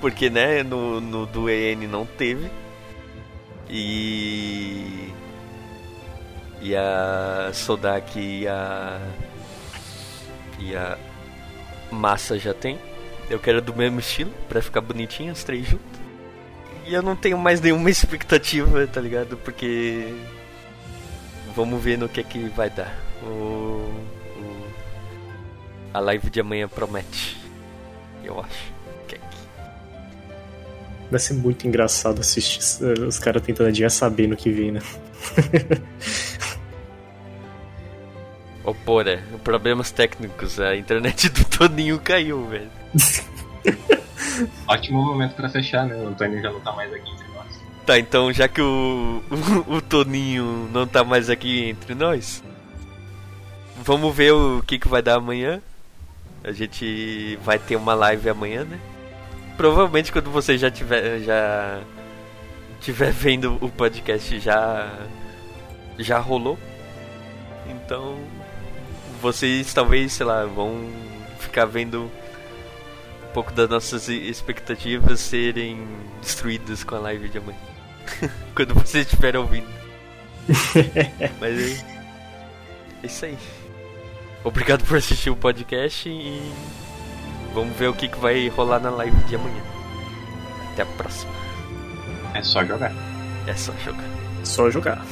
Porque, né, no, no do EN não teve. E. E a Sodak e a. E a Massa já tem. Eu quero do mesmo estilo, pra ficar bonitinho as três juntas. E eu não tenho mais nenhuma expectativa, tá ligado? Porque. Vamos ver no que é que vai dar. O, o- a live de amanhã promete. Eu acho. Que é que- Vai ser muito engraçado assistir eh, os caras tentando adivinhar sabendo o que vem, né? Ô, porra, problemas técnicos. A internet do Toninho caiu, velho. Ótimo momento pra fechar, né? O Antônio já não tá mais aqui entre nós. Tá, então já que o, o, o Toninho não tá mais aqui entre nós, vamos ver o que, que vai dar amanhã. A gente vai ter uma live amanhã, né? Provavelmente quando você já tiver já tiver vendo o podcast já já rolou. Então vocês talvez, sei lá, vão ficar vendo pouco das nossas expectativas serem destruídas com a live de amanhã. Quando vocês estiverem ouvindo. Mas é é isso aí. Obrigado por assistir o podcast e vamos ver o que, que vai rolar na live de amanhã. Até a próxima. É só jogar. É só jogar. Só jogar.